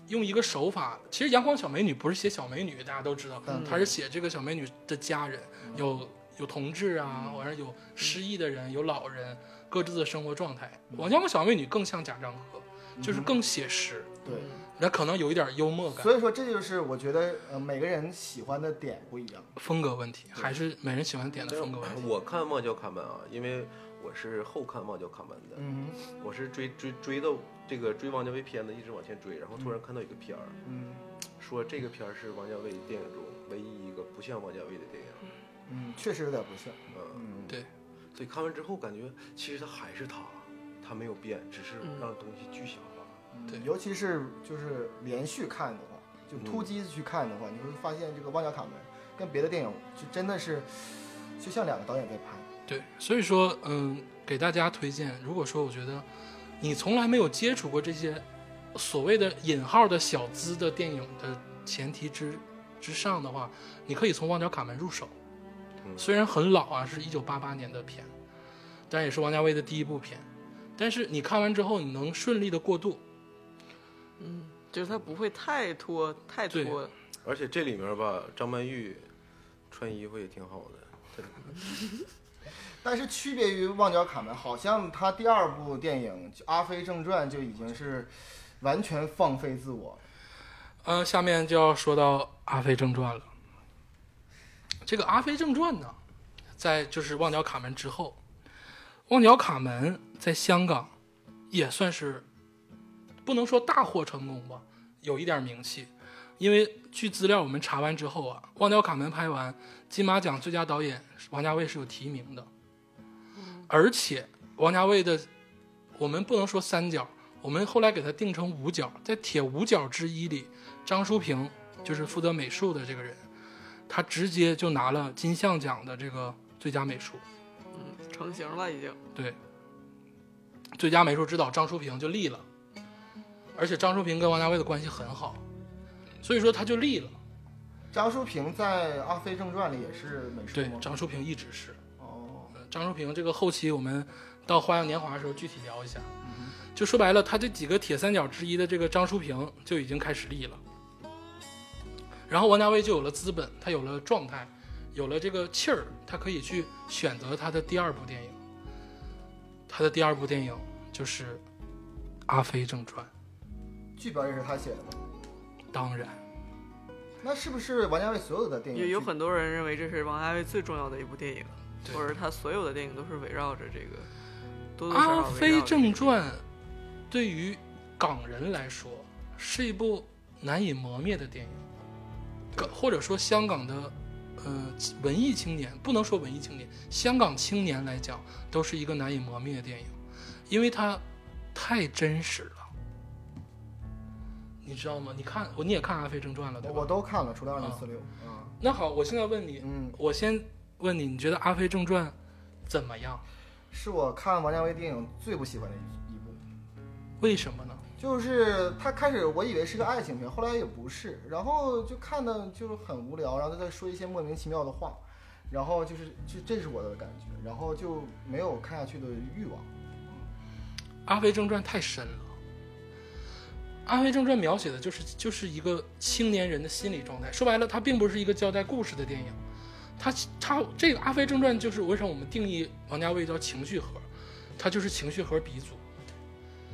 Speaker 3: 用一个手法，其实阳光小美女不是写小美女，大家都知道，
Speaker 2: 嗯。
Speaker 3: 她是写这个小美女的家人，有有同志啊，完了有失忆的人，有老人，各自的生活状态。我阳光小美女更像贾樟柯，就是更写实，
Speaker 2: 对。
Speaker 3: 那可能有一点幽默感，
Speaker 2: 所以说，这就是我觉得呃每个人喜欢的点不一样。
Speaker 3: 风格问题，还是每人喜欢点的风格问题。
Speaker 1: 我看《望角卡门》啊，因为我是后看《望角卡门》的，
Speaker 2: 嗯
Speaker 1: 我是追追追到这个追王家卫片子，一直往前追，然后突然看到一个片儿，
Speaker 2: 嗯
Speaker 1: 说这个片儿是王家卫电影中唯一一个不像王家卫的电影。
Speaker 2: 嗯，确实有点不像。
Speaker 1: 嗯，
Speaker 2: 嗯，
Speaker 3: 对
Speaker 1: 所以看完之后感觉其实他还是他，他没有变，只是
Speaker 4: 嗯
Speaker 1: 让东西具象化。
Speaker 3: 对
Speaker 2: 尤其是就是连续看的话，就突击去看的话，你会发现这个《旺角卡门》跟别的电影就真的是就像两个导演在拍。
Speaker 3: 对，所以说，嗯，给大家推荐，如果说我觉得你从来没有接触过这些所谓的引号的小资的电影的前提之之上的话，你可以从《旺角卡门》入手。
Speaker 1: 嗯
Speaker 3: 虽然很老啊，是一九八八年的片，但也是王家卫的第一部片。但是你看完之后，你能顺利的过渡。
Speaker 4: 嗯，就是他不会太拖太
Speaker 3: 对
Speaker 4: 拖。
Speaker 1: 而且这里面吧，张曼玉穿衣服也挺好的。
Speaker 2: 但是区别于《旺角卡门》，好像他第二部电影《阿飞正传》就已经是完全放飞自我。
Speaker 3: 呃，下面就要说到《阿飞正传》了。这个《阿飞正传》呢，在就是《旺角卡门》之后，《旺角卡门》在香港也算是不能说大获成功吧，有一点名气。因为据资料我们查完之后啊，《旺角卡门》拍完金马奖最佳导演王家卫是有提名的，而且王家卫的我们不能说三角，我们后来给他定成五角，在铁五角之一里，张淑平就是负责美术的这个人，他直接就拿了金像奖的这个最佳美术。
Speaker 4: 嗯，成型了已经。
Speaker 3: 对，最佳美术指导张淑平就立了，而且张淑平跟王家卫的关系很好，所以说他就立了。
Speaker 2: 张淑平在《阿飞正传》里也是美术吗？，
Speaker 3: 对张淑平一直是。
Speaker 2: 哦，
Speaker 3: 张淑平这个后期我们到《花样年华》的时候具体聊一下。
Speaker 2: 嗯
Speaker 3: 就说白了，他这几个铁三角之一的这个张淑平就已经开始立了。然后王家卫就有了资本，他有了状态，有了这个气儿，他可以去选择他的第二部电影。他的第二部电影就是《阿飞正传》，
Speaker 2: 剧本也是他写的吗？
Speaker 3: 当然，
Speaker 2: 那是不是王家卫所有的电影也
Speaker 4: 有有很多人认为这是王家卫最重要的一部电影，或者他所有的电影都是围绕着这个多《多少少
Speaker 3: 阿飞正传》对于港人来说是一部难以磨灭的电影，港或者说香港的呃文艺青年，不能说文艺青年，香港青年来讲都是一个难以磨灭的电影，因为它太真实了。你知道吗？你看我你也看《阿飞正传》了对吧？
Speaker 2: 我都看了，除了二零四六。嗯
Speaker 3: 那好，我现在问你，
Speaker 2: 嗯，
Speaker 3: 我先问你，你觉得《阿飞正传》怎么样？
Speaker 2: 是我看王家卫电影最不喜欢的一一部。
Speaker 3: 为什么呢？
Speaker 2: 就是他开始我以为是个爱情片，后来也不是，然后就看的就是很无聊，然后他在说一些莫名其妙的话，然后就是就这是我的感觉，然后就没有看下去的欲望。
Speaker 3: 《阿飞正传》太深了，《阿飞正传》描写的就是就是一个青年人的心理状态。说白了，它并不是一个交代故事的电影，它它这个《阿飞正传》就是为什么我们定义王家卫叫情绪核，它就是情绪核鼻祖。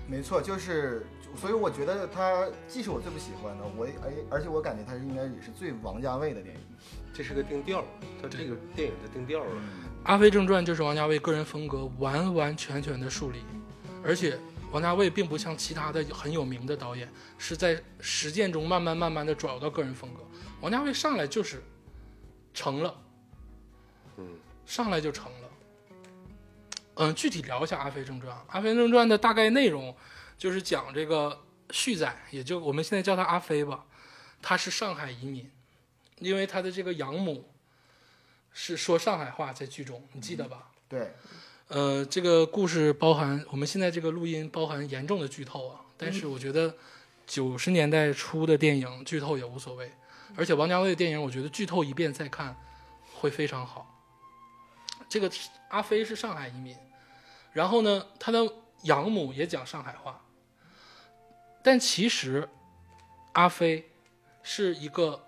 Speaker 2: 没错，就是，所以我觉得他既是我最不喜欢的，我也而而且我感觉他是应该也是最王家卫的电影。
Speaker 1: 这是个定调，他这个电影的定调了。
Speaker 3: 《阿飞正传》就是王家卫个人风格完完全全的树立，而且王家卫并不像其他的很有名的导演，是在实践中慢慢慢慢的找到个人风格。王家卫上来就是成了，
Speaker 1: 嗯，
Speaker 3: 上来就成了。嗯，具体聊一下《阿飞正传》。《阿飞正传》的大概内容就是讲这个旭仔，也就我们现在叫他阿飞吧，他是上海移民，因为他的这个养母是说上海话，在剧中你记得吧？
Speaker 2: 对，
Speaker 3: 呃，这个故事包含我们现在这个录音包含严重的剧透啊，但是我觉得九十年代初的电影剧透也无所谓，而且王家卫的电影，我觉得剧透一遍再看会非常好。这个阿飞是上海移民，然后呢，他的养母也讲上海话，但其实阿飞是一个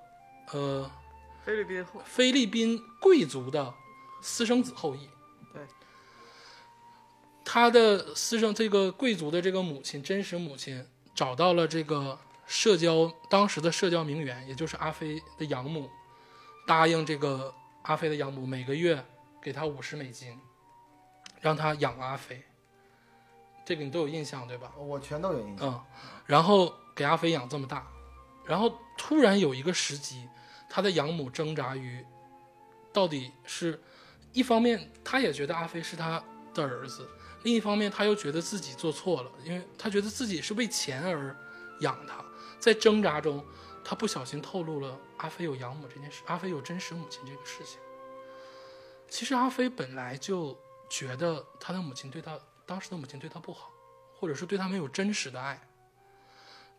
Speaker 3: 呃
Speaker 4: 菲律宾后
Speaker 3: 菲律宾贵族的私生子后裔。
Speaker 4: 对，
Speaker 3: 他的私生这个贵族的这个母亲，真实母亲找到了这个社交当时的社交名媛，也就是阿飞的养母，答应这个阿飞的养母每个月给他五十美金，让他养阿飞。这个你都有印象对吧？
Speaker 2: 我全都有印象。
Speaker 3: 嗯，然后给阿飞养这么大，然后突然有一个时机，他的养母挣扎于，到底是，一方面他也觉得阿飞是他的儿子，另一方面他又觉得自己做错了，因为他觉得自己是为钱而养他，在挣扎中，他不小心透露了阿飞有养母这件事，阿飞有真实母亲这个事情。其实阿飞本来就觉得他的母亲对他当时的母亲对他不好，或者是对他没有真实的爱。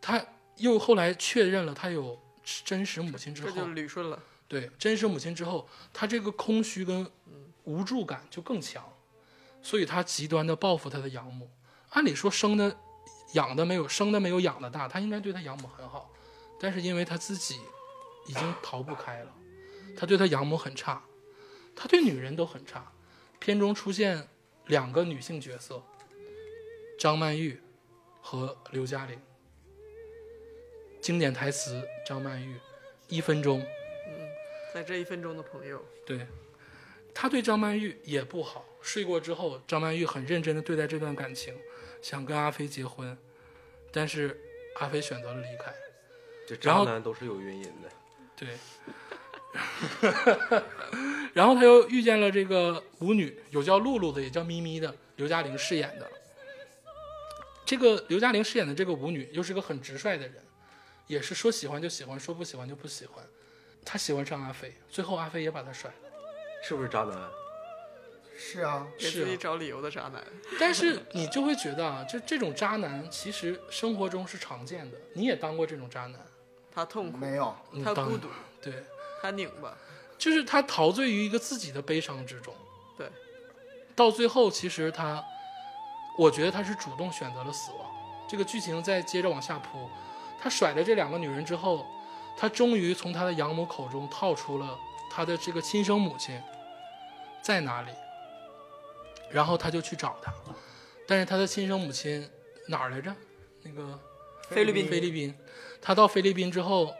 Speaker 3: 他又后来确认了他有真实母亲之后
Speaker 4: 这就，捋顺了。
Speaker 3: 对真实母亲之后，他这个空虚跟无助感就更强，所以他极端的报复他的养母。按理说生的养的没有生的没有养的大，他应该对他养母很好，但是因为他自己已经逃不开了，他对他养母很差，他对女人都很差。片中出现两个女性角色，张曼玉和刘嘉玲。经典台词：张曼玉，一分钟。
Speaker 4: 在这一分钟的朋友，
Speaker 3: 对，他对张曼玉也不好。睡过之后，张曼玉很认真的对待这段感情，想跟阿飞结婚，但是阿飞选择了离开。
Speaker 1: 这渣男都是有原因的。
Speaker 3: 对，然后他又遇见了这个舞女，有叫露露的，也叫咪咪的，刘嘉玲饰演的。这个刘嘉玲饰演的这个舞女，又是个很直率的人，也是说喜欢就喜欢，说不喜欢就不喜欢。她喜欢上阿飞，最后阿飞也把她甩了。
Speaker 1: 是不是渣男？
Speaker 2: 是啊，
Speaker 4: 给自己找理由的渣男。
Speaker 3: 但是你就会觉得啊，就这种渣男，其实生活中是常见的。你也当过这种渣男，
Speaker 4: 他痛苦，
Speaker 2: 没有，
Speaker 4: 他孤独，
Speaker 3: 对，
Speaker 4: 他拧巴，
Speaker 3: 就是他陶醉于一个自己的悲伤之中。
Speaker 4: 对，
Speaker 3: 到最后其实他，我觉得他是主动选择了死亡。这个剧情再接着往下铺，他甩了这两个女人之后，他终于从他的养母口中套出了他的这个亲生母亲在哪里，然后他就去找她，但是他的亲生母亲哪儿来着？那个
Speaker 4: 菲律宾。
Speaker 3: 菲律宾，他到菲律宾之后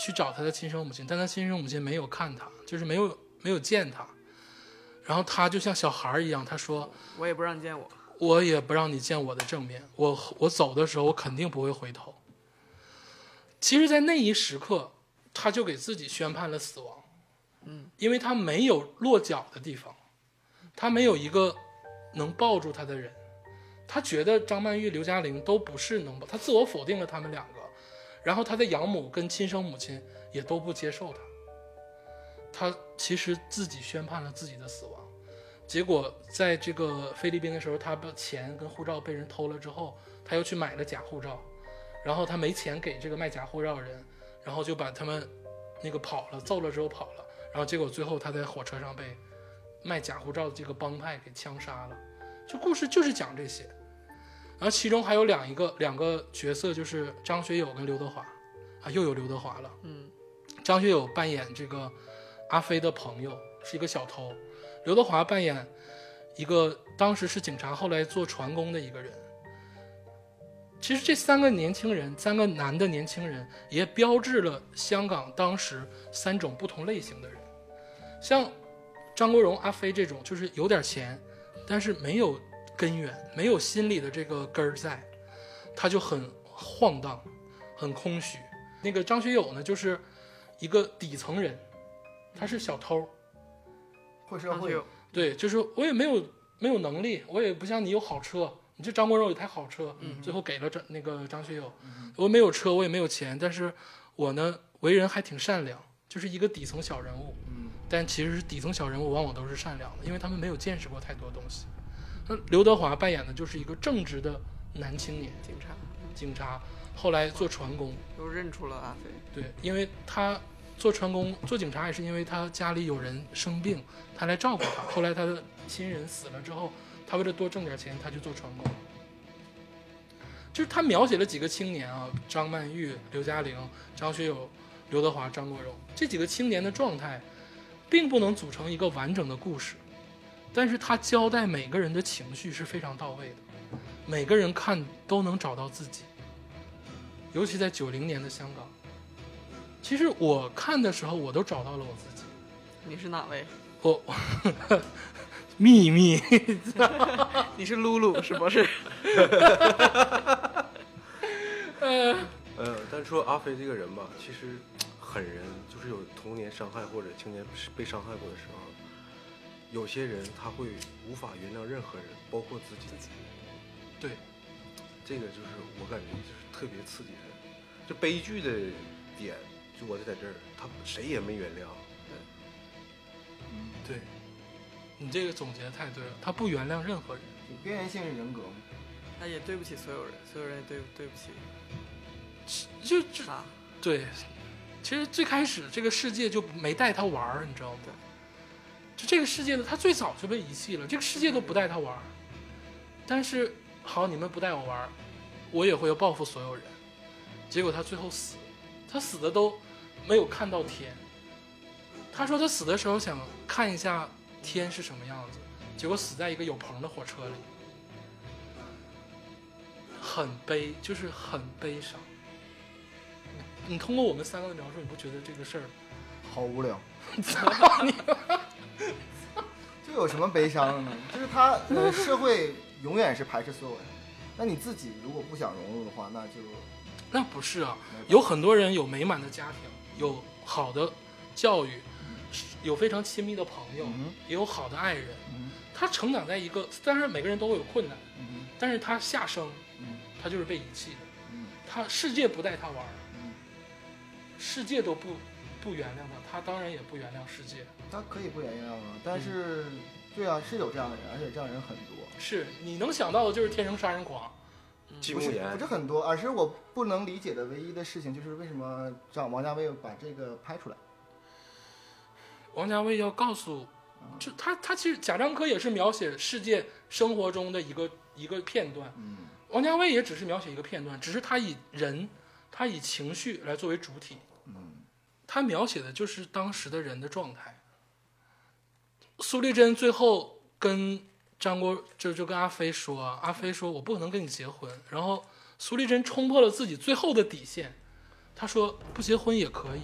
Speaker 3: 去找他的亲生母亲，但他亲生母亲没有看他，就是没有没有见他。然后他就像小孩儿一样，他说
Speaker 4: 我也不让你见我。：“
Speaker 3: 我也不让你见我的正面，我我走的时候我肯定不会回头。”其实，在那一时刻，他就给自己宣判了死亡。
Speaker 4: 嗯，
Speaker 3: 因为他没有落脚的地方，他没有一个能抱住他的人。他觉得张曼玉、刘嘉玲都不是能抱，他自我否定了他们两个，然后他的养母跟亲生母亲也都不接受他。他其实自己宣判了自己的死亡，结果在这个菲律宾的时候，他的钱跟护照被人偷了之后，他又去买了假护照，然后他没钱给这个卖假护照的人，然后就把他们那个跑了，揍了之后跑了，然后结果最后他在火车上被卖假护照的这个帮派给枪杀了。这故事就是讲这些，然后其中还有两一个两个角色，就是张学友跟刘德华，啊，又有刘德华了。
Speaker 4: 嗯，
Speaker 3: 张学友扮演这个阿飞的朋友，是一个小偷；刘德华扮演一个当时是警察，后来做船工的一个人。其实这三个年轻人，三个男的年轻人，也标志了香港当时三种不同类型的人。像张国荣、阿飞这种，就是有点钱，但是没有根源，没有心里的这个根儿在，他就很晃荡，很空虚。那个张学友呢，就是一个底层人，他是小偷，
Speaker 2: 混社会。
Speaker 4: 张学友，
Speaker 3: 对，就是我也没有没有能力，我也不像你有好车，你这张国荣有台好车，最后给了张那个张学友，我没有车，我也没有钱，但是我呢为人还挺善良，就是一个底层小人物，
Speaker 2: 嗯。
Speaker 3: 但其实底层小人物往往都是善良的，因为他们没有见识过太多东西。那刘德华扮演的就是一个正直的男青年
Speaker 4: 警察。
Speaker 3: 警察，后来做船工，
Speaker 4: 又认出了阿飞。
Speaker 3: 对，因为他做船工、做警察也是因为他家里有人生病，他来照顾他。后来他的亲人死了之后，他为了多挣点钱，他就做船工。就是他描写了几个青年啊，张曼玉、刘嘉玲、张学友、刘德华、张国荣这几个青年的状态，并不能组成一个完整的故事，但是他交代每个人的情绪是非常到位的，每个人看都能找到自己。尤其在九零年的香港，其实我看的时候，我都找到了我自己。
Speaker 4: 你是哪位？
Speaker 3: 我 秘密，
Speaker 4: 你是露露是不是？
Speaker 3: 呃，
Speaker 1: 呃，但说阿飞这个人吧，其实狠人，就是有童年伤害或者青年被伤害过的时候，有些人他会无法原谅任何人，包括自己。
Speaker 3: 对，
Speaker 1: 这个就是我感觉就是特别刺激人。就悲剧的点就我就在这儿，他谁也没原谅。
Speaker 3: 对，你这个总结的太对了，他不原谅任何人。
Speaker 2: 就边缘性人格吗。
Speaker 4: 他也对不起所有人，所有人也对对不起
Speaker 3: 就就
Speaker 4: 他。
Speaker 3: 对，其实最开始这个世界就没带他玩儿，你知道吗？就这个世界呢，他最早就被遗弃了，这个世界都不带他玩儿。但是好，你们不带我玩儿，我也会要报复所有人。结果他最后死，他死的都没有看到天。他说他死的时候想看一下天是什么样子，结果死在一个有棚的火车里，很悲，就是很悲伤。你通过我们三个的描述，你不觉得这个事儿
Speaker 2: 好无聊。这 有什么悲伤的呢？就是他呃，社会永远是排斥所有人。那你自己如果不想融入的话，那就
Speaker 3: 那不是啊，有很多人有美满的家庭，有好的教育，有非常亲密的朋友，
Speaker 2: 嗯
Speaker 3: 也有好的爱人。
Speaker 2: 嗯
Speaker 3: 他成长在一个，当然每个人都会有困难，
Speaker 2: 嗯
Speaker 3: 但是他下生，
Speaker 2: 嗯
Speaker 3: 他就是被遗弃的。
Speaker 2: 嗯
Speaker 3: 他世界不带他玩世界都不不原谅他，他当然也不原谅世界。
Speaker 2: 他可以不原谅啊，但是对啊，是有这样的人，而且这样的人很多。
Speaker 3: 是你能想到的就是天生杀人狂，
Speaker 2: 不是
Speaker 1: 季慕言
Speaker 2: 不是很多，而是我不能理解的唯一的事情就是为什么找王家卫把这个拍出来。
Speaker 3: 王家卫要告诉，就他他其实贾樟柯也是描写世界生活中的一个一个片段，
Speaker 2: 嗯。
Speaker 3: 王家卫也只是描写一个片段，只是他以人，他以情绪来作为主体，
Speaker 2: 嗯。
Speaker 3: 他描写的就是当时的人的状态。苏丽珍最后跟张国就就跟阿飞说，阿飞说我不可能跟你结婚，然后苏丽珍冲破了自己最后的底线，她说不结婚也可以，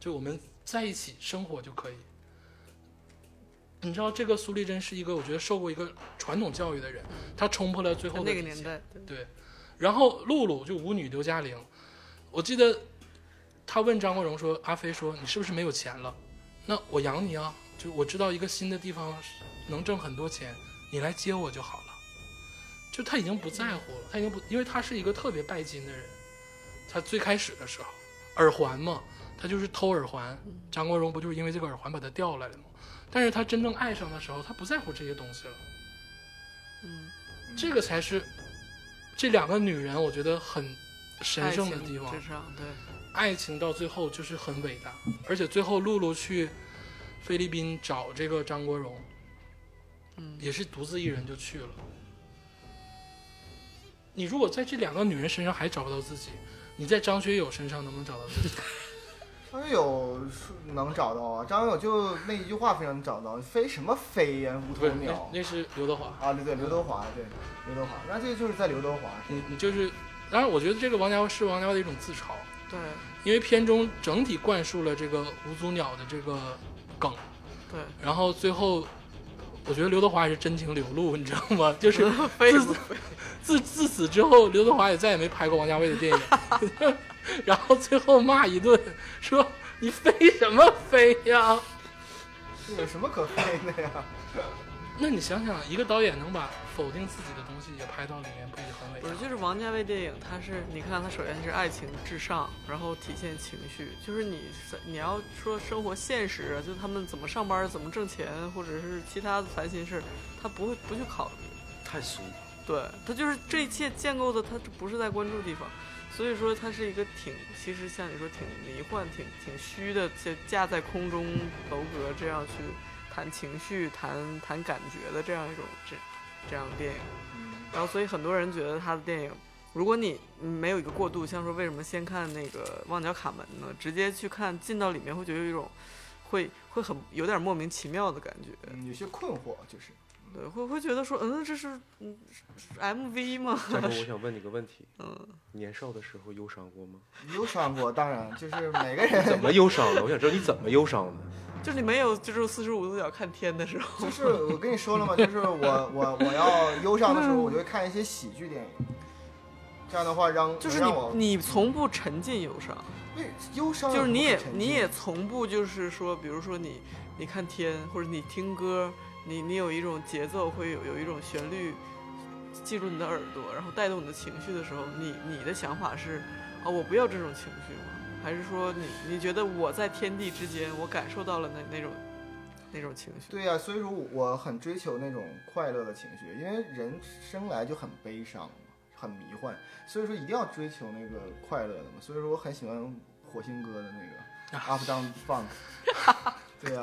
Speaker 3: 就我们在一起生活就可以。你知道这个苏丽珍是一个我觉得受过一个传统教育的人，她冲破了最后的底线
Speaker 4: 那个年代，对
Speaker 3: 对，然后露露就舞女刘嘉玲，我记得她问张国荣说：“阿飞说你是不是没有钱了？那我养你啊，就我知道一个新的地方能挣很多钱，你来接我就好了。”就他已经不在乎了，他已经不，因为他是一个特别拜金的人。他最开始的时候，耳环嘛，他就是偷耳环，张国荣不就是因为这个耳环把他调来的吗？但是他真正爱上的时候，他不在乎这些东西了。
Speaker 4: 嗯，
Speaker 3: 这个才是这两个女人，我觉得很神圣的地方。
Speaker 4: 对，
Speaker 3: 爱情到最后就是很伟大，而且最后露露去菲律宾找这个张国荣，
Speaker 4: 嗯。
Speaker 3: 也是独自一人就去了。你如果在这两个女人身上还找不到自己，你在张学友身上能不能找到自己？
Speaker 2: 张学友是能找到啊，张学友就那一句话非常能找到，飞什么飞呀，无
Speaker 3: 不是，那
Speaker 2: 头鸟
Speaker 3: 那是刘德华。
Speaker 2: 啊，对对，刘德华，对刘德华，那这个就是在刘德华
Speaker 3: 你你就是，当然我觉得这个王家卫是王家卫的一种自嘲，
Speaker 4: 对，
Speaker 3: 因为片中整体灌输了这个无足鸟的这个梗，
Speaker 4: 对，
Speaker 3: 然后最后，我觉得刘德华也是真情流露，你知道吗？就是 自
Speaker 4: 飞？
Speaker 3: 自自此之后，刘德华也再也没拍过王家卫的电影，然后最后骂一顿，说你飞什么飞呀？
Speaker 2: 这有什么可飞的呀？
Speaker 3: 那你想想，一个导演能把否定自己的东西也拍到里面，不也很伟大
Speaker 4: 不是，就是王家卫电影，它是你看，它首先是爱情至上，然后体现情绪，就是你你要说生活现实，就他们怎么上班、怎么挣钱，或者是其他的烦心事，他不会不去考虑。
Speaker 1: 太俗。
Speaker 4: 对他就是这一切建构的，他不是在关注地方，所以说它是一个挺，其实像你说挺迷幻、挺挺虚的，就架在空中楼阁这样去谈情绪、谈谈感觉的这样一种这这样的电影。然后所以很多人觉得他的电影，如果你没有一个过渡，像说为什么先看那个《旺角卡门》呢？直接去看进到里面会觉得有一种会会很有点莫名其妙的感觉。
Speaker 2: 嗯，有些困惑就是，
Speaker 4: 对，会会觉得说，嗯，这是嗯是 MV 吗？
Speaker 1: 嘉哥，我想问你个问题：
Speaker 4: 嗯，
Speaker 1: 年少的时候忧伤过吗？
Speaker 2: 忧伤过，当然就是每个 人
Speaker 1: 怎么忧伤的？我想知道你怎么忧伤的。
Speaker 4: 就是你没有就是四十五度角看天的时候，
Speaker 2: 就是我跟你说了嘛，就是我我我要忧伤的时候，我就会看一些喜剧电影，这样的话让
Speaker 4: 就是你你从不沉浸忧伤，
Speaker 2: 对忧伤
Speaker 4: 就是你也你也从不就是说，比如说你你看天或者你听歌，你你有一种节奏会有有一种旋律进入你的耳朵，然后带动你的情绪的时候，你你的想法是啊、我不要这种情绪吗？还是说你你觉得我在天地之间，我感受到了那那种那种情绪？
Speaker 2: 对呀、所以说我很追求那种快乐的情绪，因为人生来就很悲伤，很迷幻，所以说一定要追求那个快乐的嘛。所以说我很喜欢火星哥的那个 Up Down Funk。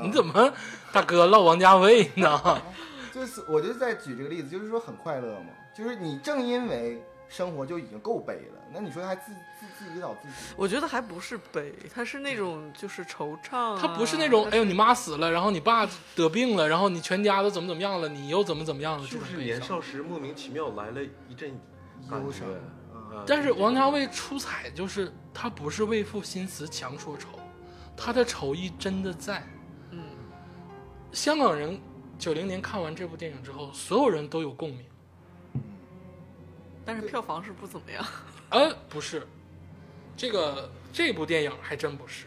Speaker 3: 你怎么大哥唠王家卫呢？
Speaker 2: 就是我就在举这个例子，就是说很快乐嘛，就是你正因为生活就已经够悲了，那你说还自自自己找自己，
Speaker 4: 我觉得还不是悲，他是那种就是惆怅、啊，
Speaker 3: 他不是那种哎呦你妈死了，然后你爸得病了，然后你全家都怎么怎么样了，你又怎么怎么样了，
Speaker 1: 是
Speaker 3: 种悲伤。
Speaker 1: 年少时莫名其妙来了一阵
Speaker 2: 忧伤。
Speaker 3: 但是王家卫出彩就是他不是为赋新词强说愁，他的愁意真的在。
Speaker 4: 嗯，
Speaker 3: 香港人九零年看完这部电影之后，所有人都有共鸣。
Speaker 4: 但是票房是不怎么样。
Speaker 3: 呃，不是，这个这部电影还真不是。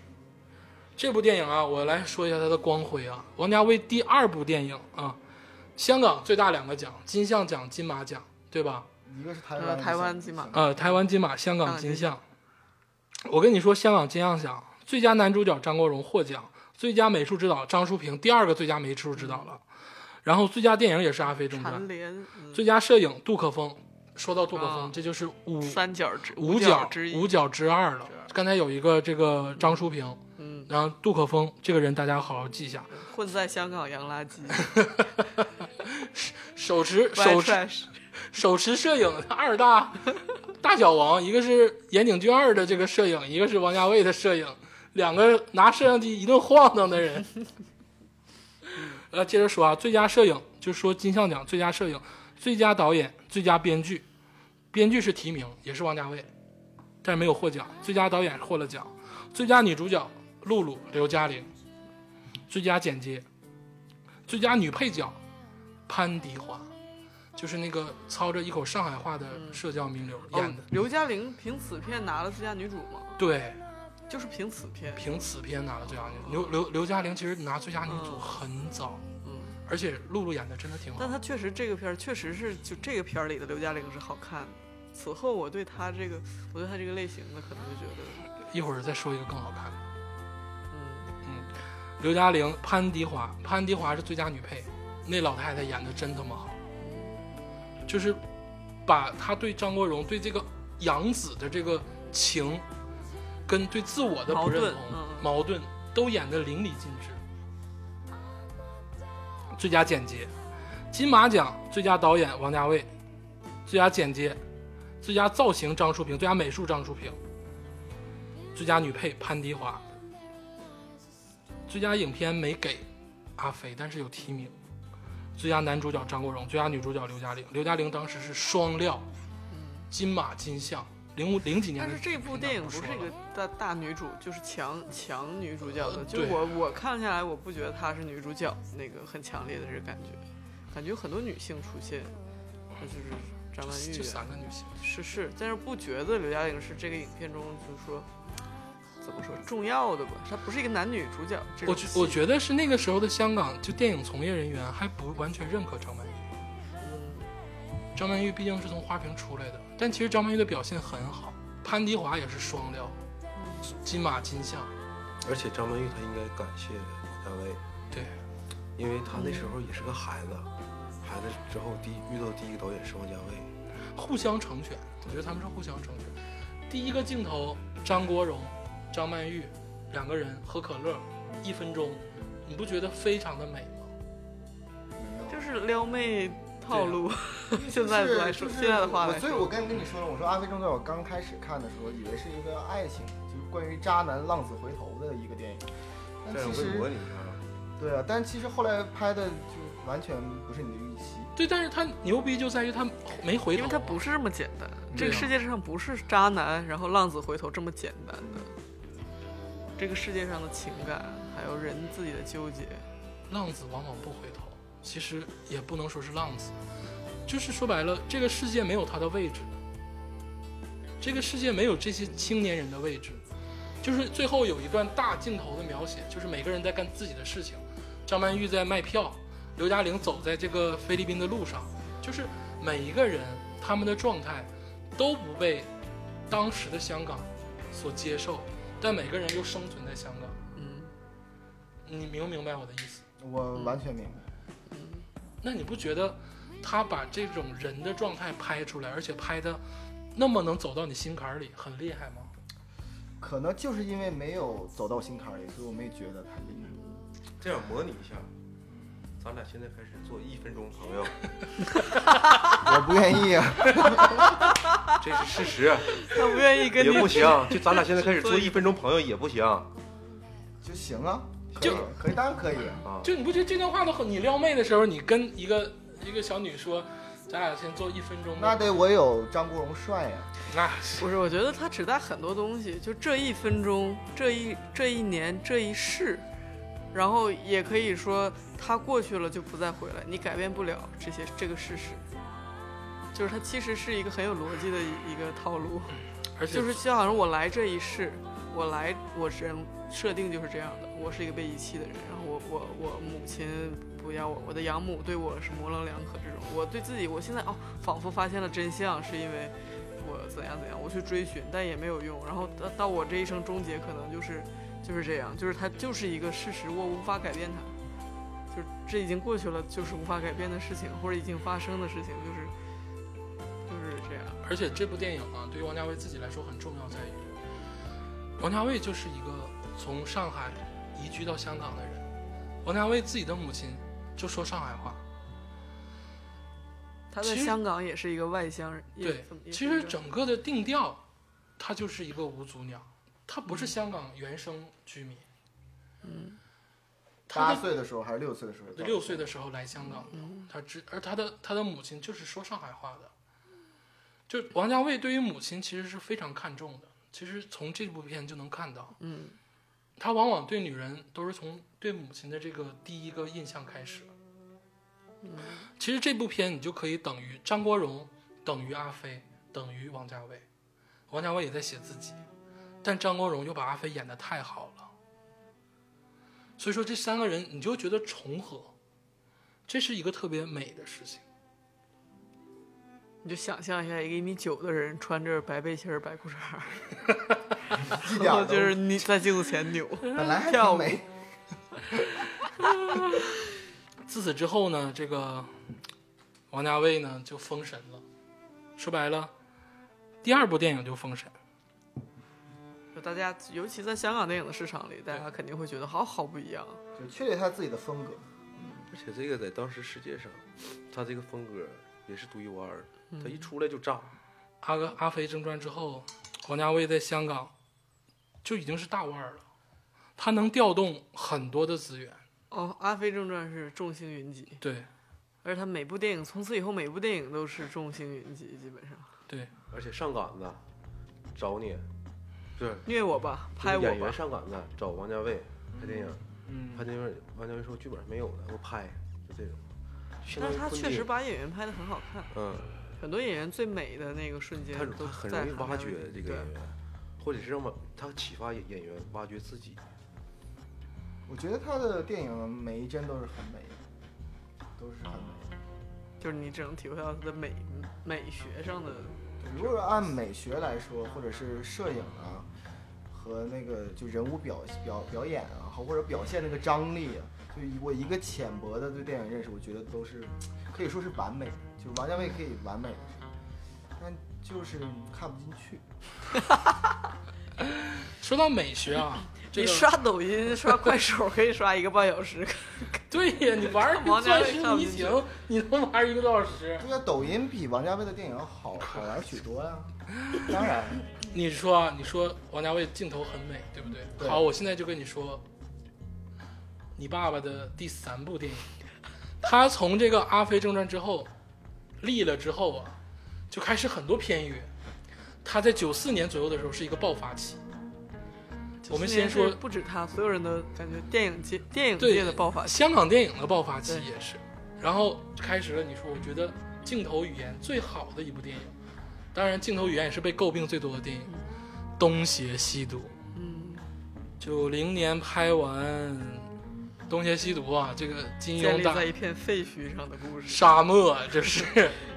Speaker 3: 这部电影啊，我来说一下它的光辉啊。王家卫第二部电影啊，香港最大两个奖，金像奖、金马奖，对吧？
Speaker 2: 一个是台
Speaker 4: 呃
Speaker 2: 湾，
Speaker 4: 台湾金马
Speaker 3: 呃，台湾金马，香港
Speaker 4: 金
Speaker 3: 像。我跟你说，香港金像奖最佳男主角张国荣获奖，最佳美术指导张淑平第二个最佳美术指导了，然后最佳电影也是《阿飞正传最佳摄影杜可风。说到杜可风，
Speaker 4: 啊。
Speaker 3: 这就是五
Speaker 4: 三角之
Speaker 3: 五
Speaker 4: 角之一，
Speaker 3: 五角之二了。刚才有一个这个张淑平，
Speaker 4: 嗯，嗯，
Speaker 3: 然后杜可风这个人大家好好记一下，
Speaker 4: 混在香港洋垃圾。
Speaker 3: 手持手持手持摄影二大大小王，一个是《岩井俊二》的这个摄影，一个是王家卫的摄影，两个拿摄像机一顿晃荡的人。呃，接着说啊，最佳摄影就说金像奖最佳摄影、最佳导演、最佳编剧，编剧是提名，也是王家卫，但是没有获奖。最佳导演获了奖，最佳女主角露露刘嘉玲，最佳剪接，最佳女配角潘迪华。就是那个操着一口上海话的社交名流
Speaker 4: 哦
Speaker 3: 演的，，
Speaker 4: 刘嘉玲凭此片拿了最佳女主吗？
Speaker 3: 对，
Speaker 4: 就是凭此片，
Speaker 3: 凭此片拿了最佳女主。刘刘刘嘉玲其实拿最佳女主
Speaker 4: 嗯
Speaker 3: 很早，
Speaker 4: 嗯，
Speaker 3: 而且露露演的真的挺好
Speaker 4: 但。她确实这个片儿确实是就这个片儿里的刘嘉玲是好看的。此后我对她这个我对她这个类型的可能就觉得，
Speaker 3: 一会儿再说一个更好看的。
Speaker 4: 嗯，
Speaker 3: 刘嘉玲、潘迪华，潘迪华是最佳女配，那老太太演的真他妈好，就是把她对张国荣对这个养子的这个情，跟对自我的不认同
Speaker 4: 矛盾
Speaker 3: 都演得淋漓尽致。最佳剪辑，金马奖最佳导演王家卫，最佳剪接，最佳造型张淑平，最佳美术张淑平，最佳女配潘迪华，最佳影片没给阿飞，但是有提名。最佳男主角张国荣，最佳女主角刘嘉玲。刘嘉玲当时是双料，金马金像，零五零几年。
Speaker 4: 但是这部电影不是一个大大女主，就是强强女主角的。
Speaker 3: 呃
Speaker 4: 就我我看下来，我不觉得她是女主角那个很强烈的这个感觉，感觉有很多女性出现，那就是张曼玉
Speaker 3: 三个女性。
Speaker 4: 是是，但是不觉得刘嘉玲是这个影片中就是说怎么说重要的吧？她不是一个男女主角。
Speaker 3: 我觉我觉得是那个时候的香港，就电影从业人员还不完全认可张曼玉。
Speaker 4: 嗯
Speaker 3: 张曼玉毕竟是从花瓶出来的，但其实张曼玉的表现很好。潘迪华也是双料，金马金像。
Speaker 1: 而且张曼玉她应该感谢王家卫，
Speaker 3: 对，
Speaker 1: 因为她那时候也是个孩子，孩子之后第遇到第一个导演是王家卫，
Speaker 3: 互相成全，我觉得他们是互相成全。第一个镜头，张国荣、张曼玉两个人喝可乐，一分钟，你不觉得非常的美吗？
Speaker 4: 就是撩妹套路。现在来说现在的话
Speaker 2: 所以，
Speaker 4: 说
Speaker 2: 我跟跟你说了，我说《阿飞正传》，我刚开始看的时候，以为是一个爱情，就是关于渣男浪子回头的一个电影。但
Speaker 1: 这样
Speaker 2: 其实，
Speaker 1: 会模拟一下。
Speaker 2: 对啊，但其实后来拍的就完全不是你的预期。
Speaker 3: 对，但是他牛逼就在于他没回头，
Speaker 4: 因为他不是这么简单，这个世界上不是渣男然后浪子回头这么简单的。这个世界上的情感，还有人自己的纠结，
Speaker 3: 浪子往往不回头，其实也不能说是浪子，就是说白了，这个世界没有他的位置，这个世界没有这些青年人的位置，就是最后有一段大镜头的描写，就是每个人在干自己的事情，张曼玉在卖票，刘嘉玲走在这个菲律宾的路上，就是每一个人他们的状态都不被当时的香港所接受，但每个人又生存在香港，
Speaker 4: 嗯。
Speaker 3: 你明不明白我的意思？
Speaker 2: 我完全明白。
Speaker 4: 嗯，
Speaker 3: 那你不觉得他把这种人的状态拍出来，而且拍的那么能走到你心坎儿里，很厉害吗？
Speaker 2: 可能就是因为没有走到心坎里，所以我没觉得他厉害。
Speaker 1: 这样模拟一下，咱俩现在开始做一分钟朋友，
Speaker 2: 我不愿意啊。
Speaker 1: 这是事实，
Speaker 4: 他不愿意跟你
Speaker 1: 也不行。就咱俩现在开始做一分钟朋友也不行
Speaker 2: 就行啊，
Speaker 3: 就，
Speaker 2: 可以，当然可以。
Speaker 1: 啊。
Speaker 3: 就你不觉得这段话都很？你撩妹的时候，你跟一个一个小女说，咱俩先做一分钟，
Speaker 2: 那得我有张国荣帅呀、
Speaker 3: 那
Speaker 4: 不是，我觉得他只带很多东西，就这一分钟，这一这一年，这一世，然后也可以说他过去了就不再回来，你改变不了这些这个事实。就是他其实是一个很有逻辑的一一个套路，
Speaker 3: 而且
Speaker 4: 就是就好像我来这一世，我来我人设定就是这样的，我是一个被遗弃的人，然后我我我母亲不要我，我的养母对我是模棱两可这种，我对自己我现在哦仿佛发现了真相，是因为我怎样怎样，我去追寻，但也没有用，然后到到我这一生终结，可能就是就是这样，就是它就是一个事实，我无法改变它，就这已经过去了，就是无法改变的事情，或者已经发生的事情，就是就是这样。
Speaker 3: 而且这部电影啊，对于王家卫自己来说很重要，在于王家卫就是一个从上海移居到香港的人。王家卫自己的母亲就说上海话。
Speaker 4: 他在香港也是一个外乡人。
Speaker 3: 对其实整个的定调，他就是一个无足鸟，他不是香港原生居民。
Speaker 4: 嗯
Speaker 3: 他
Speaker 2: 八岁的时候还是六岁的时候？
Speaker 3: 六岁的时候来香港的，
Speaker 4: 嗯
Speaker 3: 他只而他的他的母亲就是说上海话的。就王家卫对于母亲其实是非常看重的，其实从这部片就能看到，
Speaker 4: 嗯
Speaker 3: 他往往对女人都是从对母亲的这个第一个印象开始。
Speaker 4: 嗯
Speaker 3: 其实这部片你就可以等于张国荣，等于阿飞，等于王家卫。王家卫也在写自己，但张国荣又把阿飞演得太好了。所以说这三个人你就觉得重合，这是一个特别美的事情。
Speaker 4: 你就想象一下，一个一米九的人穿着白背心儿、白裤衩儿，
Speaker 2: 一点儿
Speaker 4: 就是你在镜子前扭。
Speaker 2: 本来还
Speaker 4: 跳
Speaker 2: 美，
Speaker 3: 自此之后呢，这个王家卫呢就封神了。说白了，第二部电影就封神。
Speaker 4: 就大家，尤其在香港电影的市场里，大家肯定会觉得好好不一样。
Speaker 2: 就确立他自己的风格。
Speaker 1: 而且这个在当时世界上，他这个风格也是独一无二的。
Speaker 3: 嗯
Speaker 1: 他一出来就炸，
Speaker 3: 阿哥《阿飞正传》之后，王家卫在香港就已经是大腕儿了，他能调动很多的资源。
Speaker 4: 哦，《阿飞正传》是众星云集，
Speaker 3: 对。
Speaker 4: 而且他每部电影从此以后每部电影都是众星云集，基本上。
Speaker 3: 对，
Speaker 1: 而且上杆子找你，对。
Speaker 4: 虐我吧，拍我
Speaker 1: 演员
Speaker 4: 吧，
Speaker 1: 上杆子找王家卫拍电影，
Speaker 3: 嗯。
Speaker 1: 拍电影，王家卫说剧本没有的，我拍，就这种。
Speaker 4: 但是他确实把演员拍的很好看，
Speaker 1: 嗯，
Speaker 4: 很多演员最美的那个瞬间
Speaker 1: 他
Speaker 4: 都
Speaker 1: 他很
Speaker 4: 在
Speaker 1: 容易挖掘这个演员，或者是让我他启发演演员挖掘自己。
Speaker 2: 我觉得他的电影每一帧都是很美的，都是很美的。
Speaker 4: 就是你只能体会到他的美美学上的。
Speaker 2: 如果按美学来说，或者是摄影啊，和那个就人物表表表演啊，或者表现那个张力啊，就以我一个浅薄的对电影认识，我觉得都是可以说是完美，就是王家卫可以完美的，但就是看不进去。
Speaker 3: 说到美学啊，这个
Speaker 4: 你刷抖音、刷快手可以刷一个半小时，
Speaker 3: 对呀，你玩
Speaker 4: 王家卫
Speaker 3: 钻石迷行，你能玩一个多小时？
Speaker 2: 对呀，抖音比王家卫的电影好好玩许多呀。当然，
Speaker 3: 你说啊，你说王家卫镜头很美，对不对？
Speaker 2: 对
Speaker 3: 好，我现在就跟你说，你爸爸的第三部电影，他从这个《阿飞正传》之后立了之后啊，就开始很多片约。他在九四年左右的时候是一个爆发期。我们先说
Speaker 4: 不止他，所有人都感觉电影界电影界的爆发期。
Speaker 3: 香港电影的爆发期也是，然后开始了。你说，我觉得镜头语言最好的一部电影，当然镜头语言也是被诟病最多的电影，《东邪西毒》。
Speaker 4: 嗯，
Speaker 3: 九零年拍完《东邪西毒》啊，这个金庸大
Speaker 4: 在一片废墟上的故事，
Speaker 3: 沙漠，这是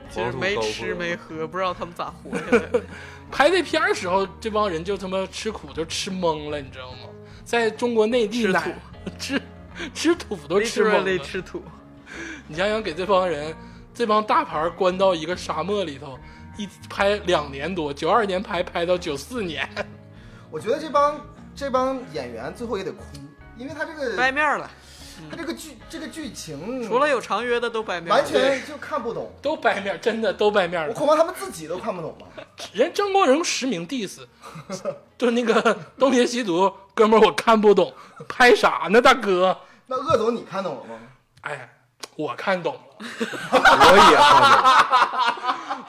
Speaker 4: 其实没吃没喝，不知道他们咋活下来的。
Speaker 3: 拍这片儿时候，这帮人就他妈吃苦就吃懵了，你知道吗？在中国内地
Speaker 4: 吃
Speaker 3: 土 吃吃土都吃懵了。
Speaker 4: 吃土，
Speaker 3: 你想想，给这帮人，这帮大牌儿关到一个沙漠里头，一拍两年多，九二年拍拍到九四年，
Speaker 2: 我觉得这帮这帮演员最后也得哭，因为他这个
Speaker 4: 掰面了。
Speaker 2: 他这个剧这个剧情，
Speaker 4: 除了有长约的都白面，
Speaker 2: 完全就看不懂，
Speaker 3: 都白面，真的都白面了。
Speaker 2: 我恐怕他们自己都看不懂吧。
Speaker 3: 人张国荣实名 diss，就那个《东邪西毒》，哥们儿我看不懂，拍啥呢，大哥？
Speaker 2: 那恶总你看懂了吗？
Speaker 3: 哎，我看懂了，
Speaker 1: 我也看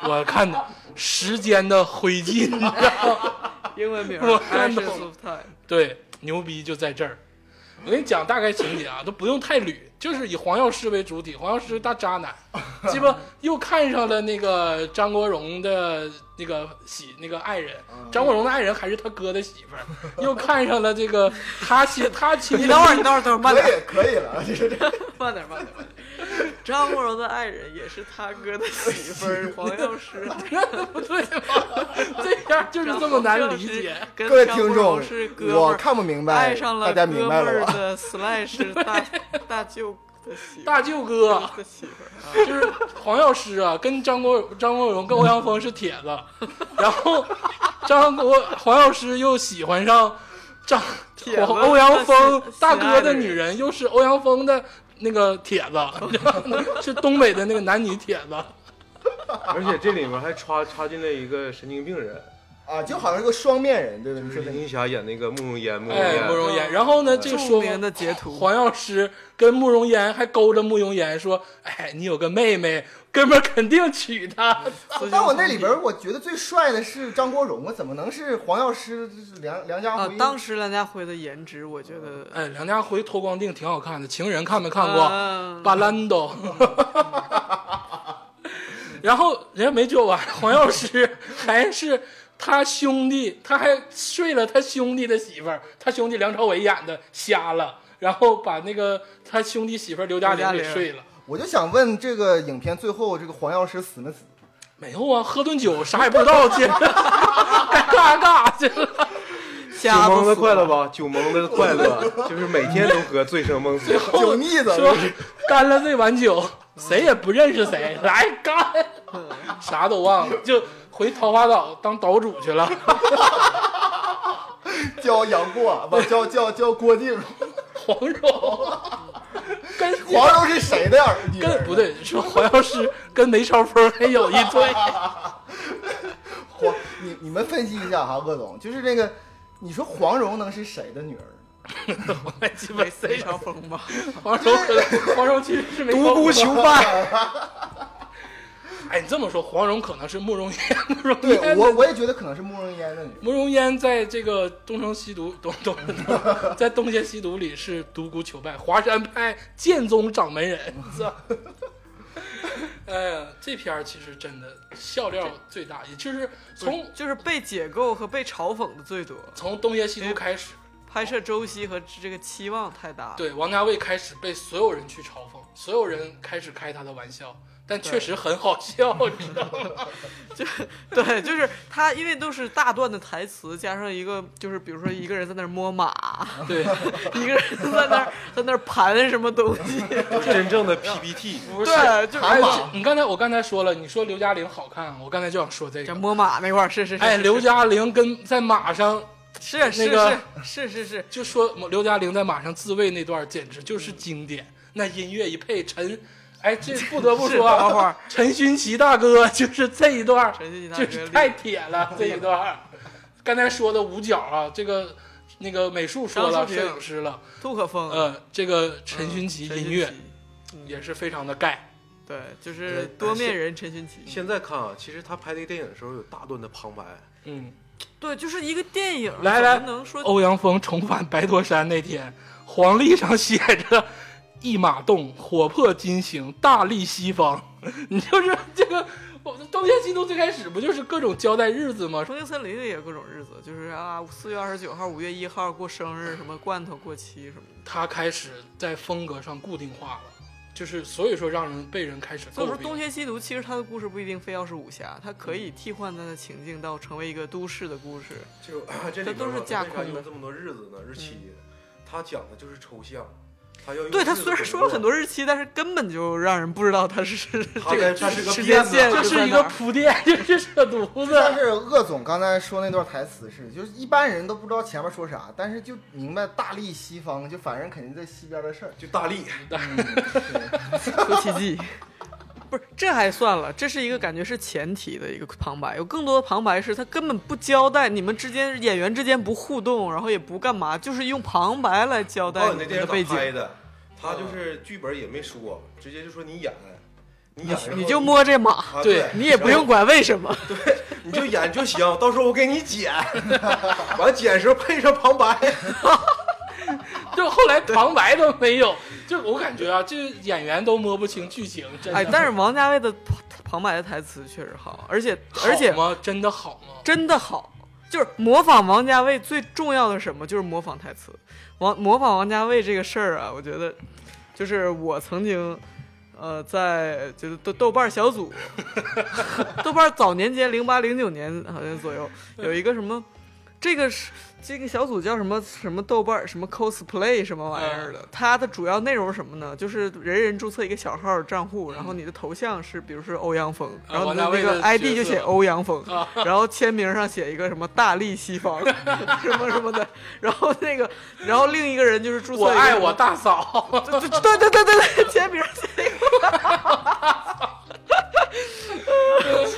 Speaker 1: 懂，
Speaker 3: 我看懂时间的灰烬，你知道吗？
Speaker 4: 英文名
Speaker 3: 我看懂。对，牛逼就在这儿。我跟你讲大概情节啊，都不用太捋，就是以黄药师为主体，黄药师大渣男，鸡巴又看上了那个张国荣的那个媳那个爱人，张国荣的爱人还是他哥的媳妇儿，又看上了这个他妻他妻，
Speaker 4: 你等会儿，你等会儿，等会儿，慢
Speaker 2: 可
Speaker 4: 点，
Speaker 2: 以可以了，这是这
Speaker 4: 慢点，慢点，慢点。张国荣的爱人也是他哥的媳妇儿，黄药师。
Speaker 3: 不对吧？这样就是这么难理解。
Speaker 4: 跟
Speaker 2: 各位
Speaker 4: 张国
Speaker 2: 听众
Speaker 4: 荣是，哥们
Speaker 2: 我
Speaker 4: 儿，
Speaker 2: 看不明白，
Speaker 4: 爱上了
Speaker 2: 大家
Speaker 4: 哥们
Speaker 2: 明白了
Speaker 4: 的 slash 大大舅的媳妇
Speaker 3: 大舅哥
Speaker 4: 的媳妇儿啊。
Speaker 3: 就是黄药师啊，跟张国张国荣跟欧阳锋是铁子，然后张国黄药师又喜欢上张欧阳锋大哥的女人，又是欧阳锋的那个帖子，是东北的那个男女帖子。
Speaker 1: 而且这里面还插插进了一个神经病人，
Speaker 2: 啊，就好像是个双面人，对吧？你说的
Speaker 1: 就是林青霞演那个慕容嫣，慕容
Speaker 3: 哎，
Speaker 1: 嫣
Speaker 3: 慕容嫣。然后呢，这个
Speaker 4: 著
Speaker 3: 说
Speaker 4: 名的截图，
Speaker 3: 黄药师跟慕容嫣还勾着慕容嫣说：“哎，你有个妹妹，哥们儿肯定娶她。
Speaker 2: 但我那里边儿我觉得最帅的是张国荣啊，怎么能是黄药师？梁梁家辉？，
Speaker 4: 啊当时梁家辉的颜值，我觉得”
Speaker 3: 哎，梁家辉脱光腚挺好看的，《情人》看没看过？
Speaker 4: 嗯
Speaker 3: 巴兰多。然后人家没说完，黄药师还是他兄弟，他还睡了他兄弟的媳妇儿，他兄弟梁朝伟演的瞎了，然后把那个他兄弟媳妇儿刘嘉玲给睡了。
Speaker 2: 我就想问，这个影片最后这个黄药师死没死？
Speaker 3: 没有啊，喝顿酒啥也不知道，该干啥干啥去了。
Speaker 1: 酒蒙的
Speaker 4: 子
Speaker 1: 快乐吧？酒蒙的快乐，就是每天都喝，醉生梦死。
Speaker 2: 酒腻子
Speaker 3: 说干了这碗酒，谁也不认识谁，来干，啥都忘了，就回桃花岛当岛主去了。
Speaker 2: 叫杨过，不叫叫叫郭靖。
Speaker 3: 黄蓉 跟
Speaker 2: 黄蓉是谁的儿
Speaker 3: 跟不对，说黄药师跟梅超风还有一对。
Speaker 2: 黄，你你们分析一下哈，鄂总，就是这个，你说黄蓉能是谁的女儿？
Speaker 4: 梅超风吧，
Speaker 3: 黄蓉黄蓉其实是梅超
Speaker 1: 独孤
Speaker 3: 风
Speaker 1: 求败，
Speaker 3: 哎，你这么说，黄蓉可能是慕容嫣，慕容
Speaker 2: 对
Speaker 3: 嫣
Speaker 2: 我我也觉得可能是慕容嫣的女儿。
Speaker 3: 慕容嫣在这个东成西毒东东东在东邪西毒里是独孤求败，华山派剑宗掌门人。是吧 哎呀，这片儿其实真的笑料最大，也就是从
Speaker 4: 就是被解构和被嘲讽的最多。
Speaker 3: 从东邪西毒开始，
Speaker 4: 拍摄周期和这个期望太大了。
Speaker 3: 对王家卫开始被所有人去嘲讽，所有人开始开他的玩笑，但确实很好笑，你知道吗？
Speaker 4: 就对，就是他，因为都是大段的台词，加上一个就是比如说一个人在那儿摸马，
Speaker 3: 对，
Speaker 4: 一个人在那儿在那儿盘什么东西。
Speaker 1: 真正的 PPT。
Speaker 3: 不是。
Speaker 4: 对，就
Speaker 3: 哎
Speaker 4: 哎，
Speaker 3: 你刚才我刚才说了，你说刘嘉玲好看，我刚才就想说这个。
Speaker 4: 这摸马那块儿是是是，
Speaker 3: 哎，刘嘉玲跟在马上
Speaker 4: 是是
Speaker 3: 那个
Speaker 4: 是是是是，
Speaker 3: 就说刘嘉玲在马上自慰那段简直就是经典，那音乐一配，陈，哎，这 不得不说啊，
Speaker 4: 等会 儿
Speaker 3: 陈勋奇大哥就是这一段，
Speaker 4: 陈勋奇大哥
Speaker 3: 就是太铁了这一段。刚才说的五角啊，这个那个美术说了，摄影师了，
Speaker 4: 杜可风，
Speaker 3: 呃，这个陈勋奇音乐也是非常的盖，
Speaker 4: 对，就是多面人陈勋奇。
Speaker 1: 现在看啊，其实他拍这个电影的时候有大段的旁白，
Speaker 3: 嗯。
Speaker 4: 对，就是一个电影，
Speaker 3: 来来
Speaker 4: 能说
Speaker 3: 欧阳锋重返白驼山那天，黄历上写着“一马动，火破金星，大利西方”。你就是这个，我们东邪西毒最开始不就是各种交代日子吗？
Speaker 4: 重庆森林里也有各种日子，就是啊，四月二十九号、五月一号过生日，什么罐头过期什么的。
Speaker 3: 他开始在风格上固定化了，就是所以说让人被人开始
Speaker 4: 所以说。东邪西毒其实他的故事不一定非要是武侠，它可以替换它的情境到成为一个都市的故事。
Speaker 1: 就这里边
Speaker 4: 都是
Speaker 1: 吧为啥
Speaker 4: 架空的
Speaker 1: 用这么多日子呢？日期，他讲的就是抽象，
Speaker 4: 对，
Speaker 1: 他
Speaker 4: 虽然说了很多日期，但是根本就让人不知道他是 这个时间线
Speaker 3: 这是一个铺垫，就是扯犊子。
Speaker 2: 但是鄂总刚才说那段台词是，就是一般人都不知道前面说啥，但是就明白大力西方，就反正肯定在西边的事儿。
Speaker 1: 就大力，
Speaker 4: 出 奇迹。不是，这还算了，这是一个感觉是前提的一个旁白，有更多的旁白是他根本不交代，你们之间演员之间不互动，然后也不干嘛，就是用旁白来交代
Speaker 1: 告诉你那电影咋拍
Speaker 4: 景，
Speaker 1: 的，他就是剧本也没说，直接就说你演，你
Speaker 4: 你就摸这马，
Speaker 3: 对，
Speaker 4: 你也不用管为什么。
Speaker 1: 对你就演就行，到时候我给你剪，完剪时候配上旁白。
Speaker 3: 就后来旁白都没有，就我感觉啊，这演员都摸不清剧情，真的。
Speaker 4: 哎，但是王家卫的旁白的台词确实好，而且而且？
Speaker 3: 真的好吗？
Speaker 4: 真的好，就是模仿王家卫最重要的什么？就是模仿台词。王模仿王家卫这个事儿啊，我觉得就是我曾经。呃，在就是豆豆瓣小组，豆瓣早年间零八零九年好像左右有一个什么这个是这个小组叫什么什么豆瓣什么 cosplay 什么玩意儿的，它的主要内容是什么呢？就是人人注册一个小号账户，然后你的头像是比如说欧阳锋，然后你的那个 ID 就写欧阳锋，
Speaker 3: 啊。
Speaker 4: 然后签名上写一个什么大力西方 什么什么的，然后那个然后另一个人就是注册
Speaker 3: 我爱我大嫂，
Speaker 4: 对对对对对对，签名写一个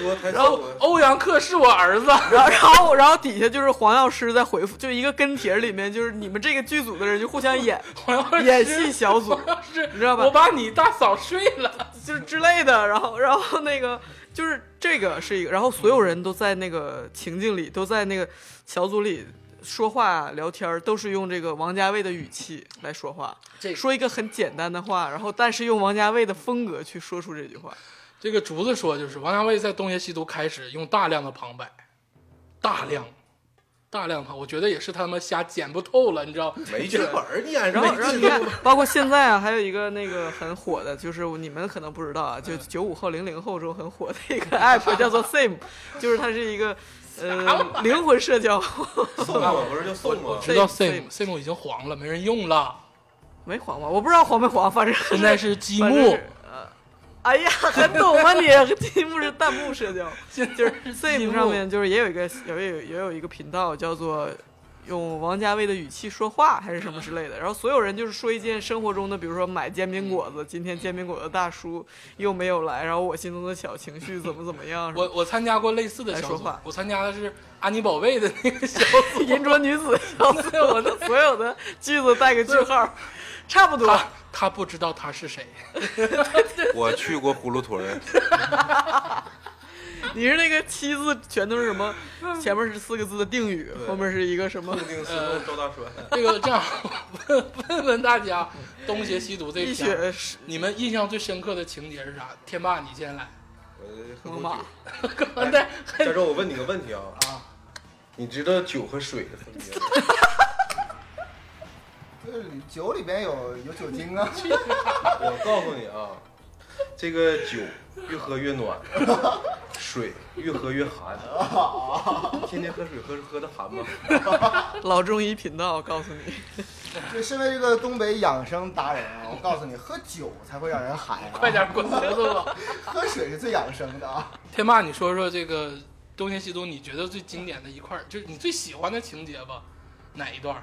Speaker 1: 说台词
Speaker 3: 然后欧阳克是我儿子，
Speaker 4: 然后，然后，然后底下就是黄药师在回复，就一个跟帖里面，就是你们这个剧组的人就互相演
Speaker 3: 黄药师
Speaker 4: 演戏小组，
Speaker 3: 是，
Speaker 4: 你知道吧
Speaker 3: 我把你大嫂睡了，
Speaker 4: 就是之类的。然后，然后那个就是这个是一个，然后所有人都在那个情境里，都在那个小组里说话聊天，都是用这个王家卫的语气来说话，
Speaker 3: 这
Speaker 4: 说一个很简单的话，然后但是用王家卫的风格去说出这句话。
Speaker 3: 这个竹子说，就是王家卫在《东邪西毒》开始用大量的旁白，大量，大量旁，我觉得也是他们瞎剪不透了，你知道？
Speaker 1: 没剧本儿，你演
Speaker 4: 然后，然后
Speaker 1: 没
Speaker 4: 你看，包括现在啊，还有一个那个很火的，就是你们可能不知道啊，就九五后、零零后中很火的一个 app 叫做 Sim，就是它是一个呃灵魂社交，
Speaker 1: 送吗？不是就送吗？
Speaker 3: 知道
Speaker 4: Sim
Speaker 3: Sim Sim 已经黄了，没人用了，
Speaker 4: 没黄吧？我不知道黄没黄，反正
Speaker 3: 现在是积木
Speaker 4: 哎呀，很懂吗你？题目是弹幕社交，
Speaker 3: 就是
Speaker 4: Sim 上面就是也有一个有有也有一个频道叫做。用王家卫的语气说话，还是什么之类的。然后所有人就是说一件生活中的，比如说买煎饼果子，今天煎饼果子大叔又没有来，然后我心中的小情绪怎么怎么样。
Speaker 3: 我我参加过类似的小组
Speaker 4: 来说话，
Speaker 3: 我参加的是安妮宝贝的那个小组，
Speaker 4: 银镯女子，小子，我的所有的句子带个句号，差不多。
Speaker 3: 他他不知道他是谁，
Speaker 1: 我去过葫芦屯，
Speaker 4: 你是那个七字全都是什么？前面是四个字的定语，后面是一个什么
Speaker 1: 固？定思路赵大栓。
Speaker 3: 这个这样问问问大家，《东邪西毒》这
Speaker 4: 一
Speaker 3: 片儿，
Speaker 4: 血
Speaker 3: 你们印象最深刻的情节是啥？天霸，你先来。
Speaker 1: 我
Speaker 4: 猛犸。
Speaker 3: 刚才
Speaker 1: 加州，我问你个问题啊啊，你知道酒和水的分别吗？
Speaker 2: 这酒里边有 有酒精啊，
Speaker 1: 我告诉你啊，这个酒越喝越暖，水越喝越寒。天天喝水喝喝的寒吗？
Speaker 4: 老中医频道告诉你，
Speaker 2: 就身为这个东北养生达人啊，我告诉你，喝酒才会让人寒啊，
Speaker 3: 快点滚犊子吧！
Speaker 2: 喝水是最养生的啊。
Speaker 3: 天霸，你说说这个《东邪西毒》，你觉得最经典的一块，就是你最喜欢的情节吧？哪一段儿？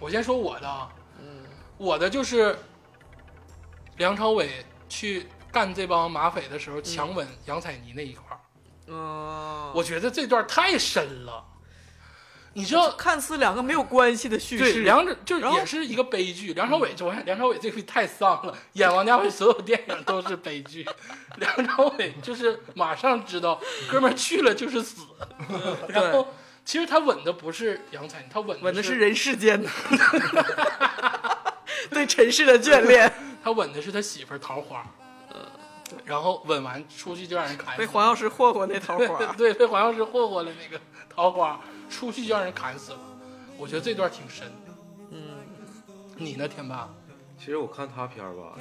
Speaker 3: 我先说我的啊，
Speaker 4: 嗯，
Speaker 3: 我的就是梁朝伟去干这帮马匪的时候强吻杨采妮那一块儿，
Speaker 4: 嗯，
Speaker 3: 我觉得这段太深了。你知道，
Speaker 4: 看似两个没有关系的叙
Speaker 3: 对，
Speaker 4: 事，
Speaker 3: 梁就是
Speaker 4: 然后
Speaker 3: 也是一个悲剧。梁朝伟，我看梁朝伟这回太丧了，演王家卫所有电影都是悲剧。梁朝伟就是马上知道，哥们儿去了就是死。然后其实他吻的不是杨采妮，他吻是
Speaker 4: 吻的是人世间的，对尘世的眷恋。
Speaker 3: 他吻的是他媳妇儿桃花。然后吻完出去就让人砍死
Speaker 4: 被黄药师霍霍那桃花，
Speaker 3: 对，被黄药师霍霍了那个桃花，出去就让人砍死了。我觉得这段挺深的。
Speaker 4: 嗯，
Speaker 3: 你呢，天霸？
Speaker 1: 其实我看他片儿吧，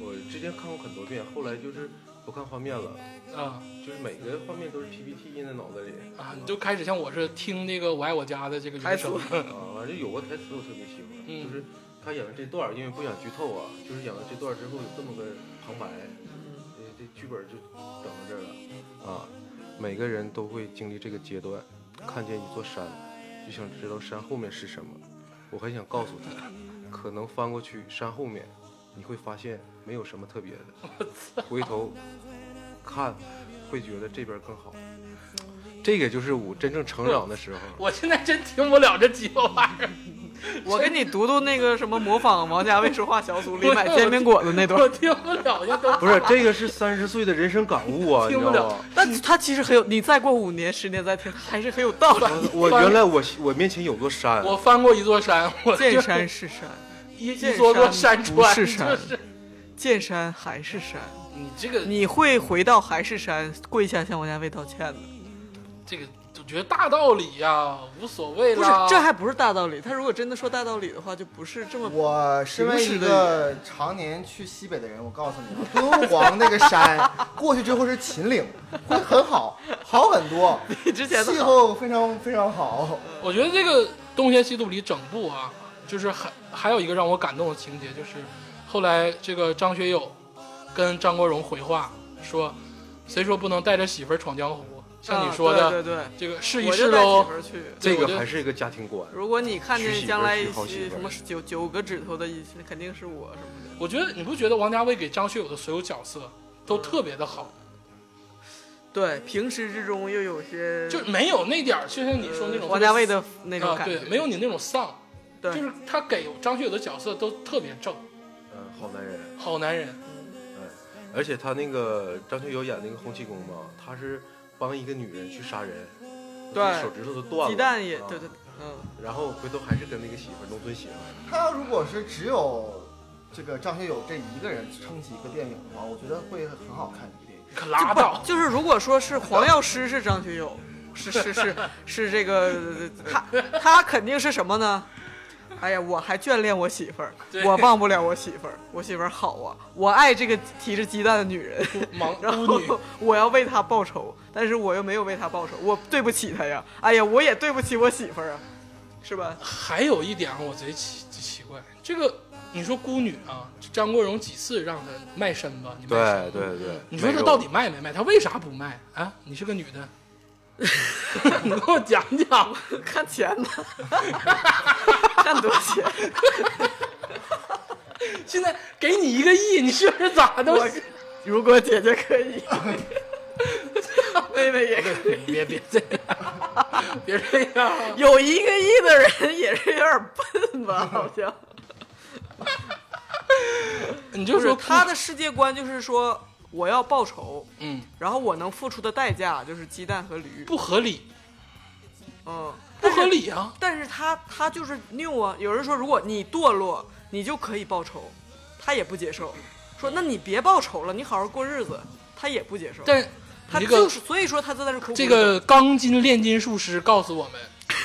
Speaker 1: 我之前看过很多遍，后来就是不看画面了，
Speaker 3: 啊
Speaker 1: 就是每个画面都是 PPT 印在脑子里。
Speaker 3: 啊，你就开始像我是听那个《我爱我家》的这个
Speaker 4: 台词。
Speaker 1: 啊，反正有个台词我特别喜欢，
Speaker 3: 嗯
Speaker 1: 就是他演了这段儿，因为不想剧透啊，就是演了这段儿之后有这么个旁白，这这剧本就整到这儿了啊。每个人都会经历这个阶段，看见一座山，就想知道山后面是什么。我很想告诉他，可能翻过去山后面，你会发现没有什么特别的，回头看会觉得这边更好。这个就是我真正成长的时候。
Speaker 3: 我现在真听不了这鸡巴玩意儿，
Speaker 4: 我给你读读那个什么模仿王家卫说话小组里 买煎饼果子那段
Speaker 3: 我，听不了，就都
Speaker 1: 不是，这个是三十岁的人生感悟啊，你
Speaker 3: 听不了
Speaker 1: 知道吗？
Speaker 4: 但他其实很有，你再过五年、十年再听，还是很有道理。
Speaker 1: 我我原来我我面前有座山，
Speaker 3: 我翻过一座山，我
Speaker 4: 见山是山，
Speaker 3: 一
Speaker 4: 见
Speaker 3: 一座座
Speaker 4: 山
Speaker 3: 山川，
Speaker 4: 不是山
Speaker 3: 就是
Speaker 4: 见山还是山。
Speaker 3: 你这个
Speaker 4: 你会回到还是山，跪下向王家卫道歉的。
Speaker 3: 这个我觉得大道理呀，无所谓
Speaker 4: 不是。，这还不是大道理。他如果真的说大道理的话，就不是这么
Speaker 2: 我身为一个常年去西北的人，我告诉你，敦煌那个山过去之后是秦岭，会很好，好很多，
Speaker 4: 比之前的
Speaker 2: 气。候非常非常好。
Speaker 3: 我觉得这个《东邪西毒》里整部啊，就是还还有一个让我感动的情节，就是后来这个张学友跟张国荣回话说，谁说不能带着媳妇儿闯江湖？像你说的，
Speaker 4: 啊对对对，
Speaker 3: 这个试一试喽。
Speaker 1: 这个还是一个家庭观。
Speaker 4: 如果你看见将来
Speaker 1: 娶好媳妇儿
Speaker 4: 什么九九个指头的，肯定是我什么的。
Speaker 3: 我觉得你不觉得王家卫给张学友的所有角色都特别的好，
Speaker 4: 对，平时之中又有些
Speaker 3: 就没有那点儿，就像你说那种
Speaker 4: 呃王家卫的那种
Speaker 3: 啊，
Speaker 4: 感觉，
Speaker 3: 对，没有你那种丧，
Speaker 4: 对
Speaker 3: 就是他给张学友的角色都特别正，
Speaker 1: 嗯，好男人。
Speaker 3: 好男人。
Speaker 1: 而且他那个张学友演那个洪七公嘛，他是帮一个女人去杀人，
Speaker 4: 对
Speaker 1: 手指头都断了，
Speaker 4: 鸡蛋也
Speaker 1: 啊
Speaker 4: 对对，嗯，
Speaker 1: 然后回头还是跟那个媳妇儿农村媳妇儿。
Speaker 2: 他要如果是只有这个张学友这一个人撑起一个电影的话，我觉得会很好看一个电影。
Speaker 3: 可拉倒，
Speaker 4: 就是如果说是黄药师是张学友，是是是是这个他他肯定是什么呢？哎呀，我还眷恋我媳妇儿，我忘不了我媳妇儿，我媳妇儿好啊，我爱这个提着鸡蛋的女人，
Speaker 3: 忙
Speaker 4: 然后
Speaker 3: 孤女，
Speaker 4: 我要为她报仇，但是我又没有为她报仇，我对不起她呀，哎呀，我也对不起我媳妇儿啊，是吧？
Speaker 3: 还有一点啊我贼奇贼奇怪，这个你说孤女啊，张国荣几次让她卖身吧？你卖身
Speaker 1: 对对对，
Speaker 3: 你说她到底卖没卖？她为啥不卖啊？你是个女的，你给我讲讲。
Speaker 4: 看钱呢，看多少钱？
Speaker 3: 现在给你一个亿，你是不是咋都
Speaker 4: 我如果姐姐可以，妹妹也可以。
Speaker 3: 别别这样，别这样。
Speaker 4: 有一个亿的人也是有点笨吧？好像
Speaker 3: 你就说
Speaker 4: 就是他的世界观，就是说我要报仇，
Speaker 3: 嗯
Speaker 4: 然后我能付出的代价就是鸡蛋和驴。
Speaker 3: 不合理，
Speaker 4: 嗯，
Speaker 3: 不合理啊！
Speaker 4: 但是他他就是拗啊。有人说，如果你堕落，你就可以报仇，他也不接受。说那你别报仇了，你好好过日子，他也不接受。
Speaker 3: 但
Speaker 4: 他
Speaker 3: 这个
Speaker 4: 就是，所以说他在那苦苦
Speaker 3: 这个钢筋炼金术师告诉我们，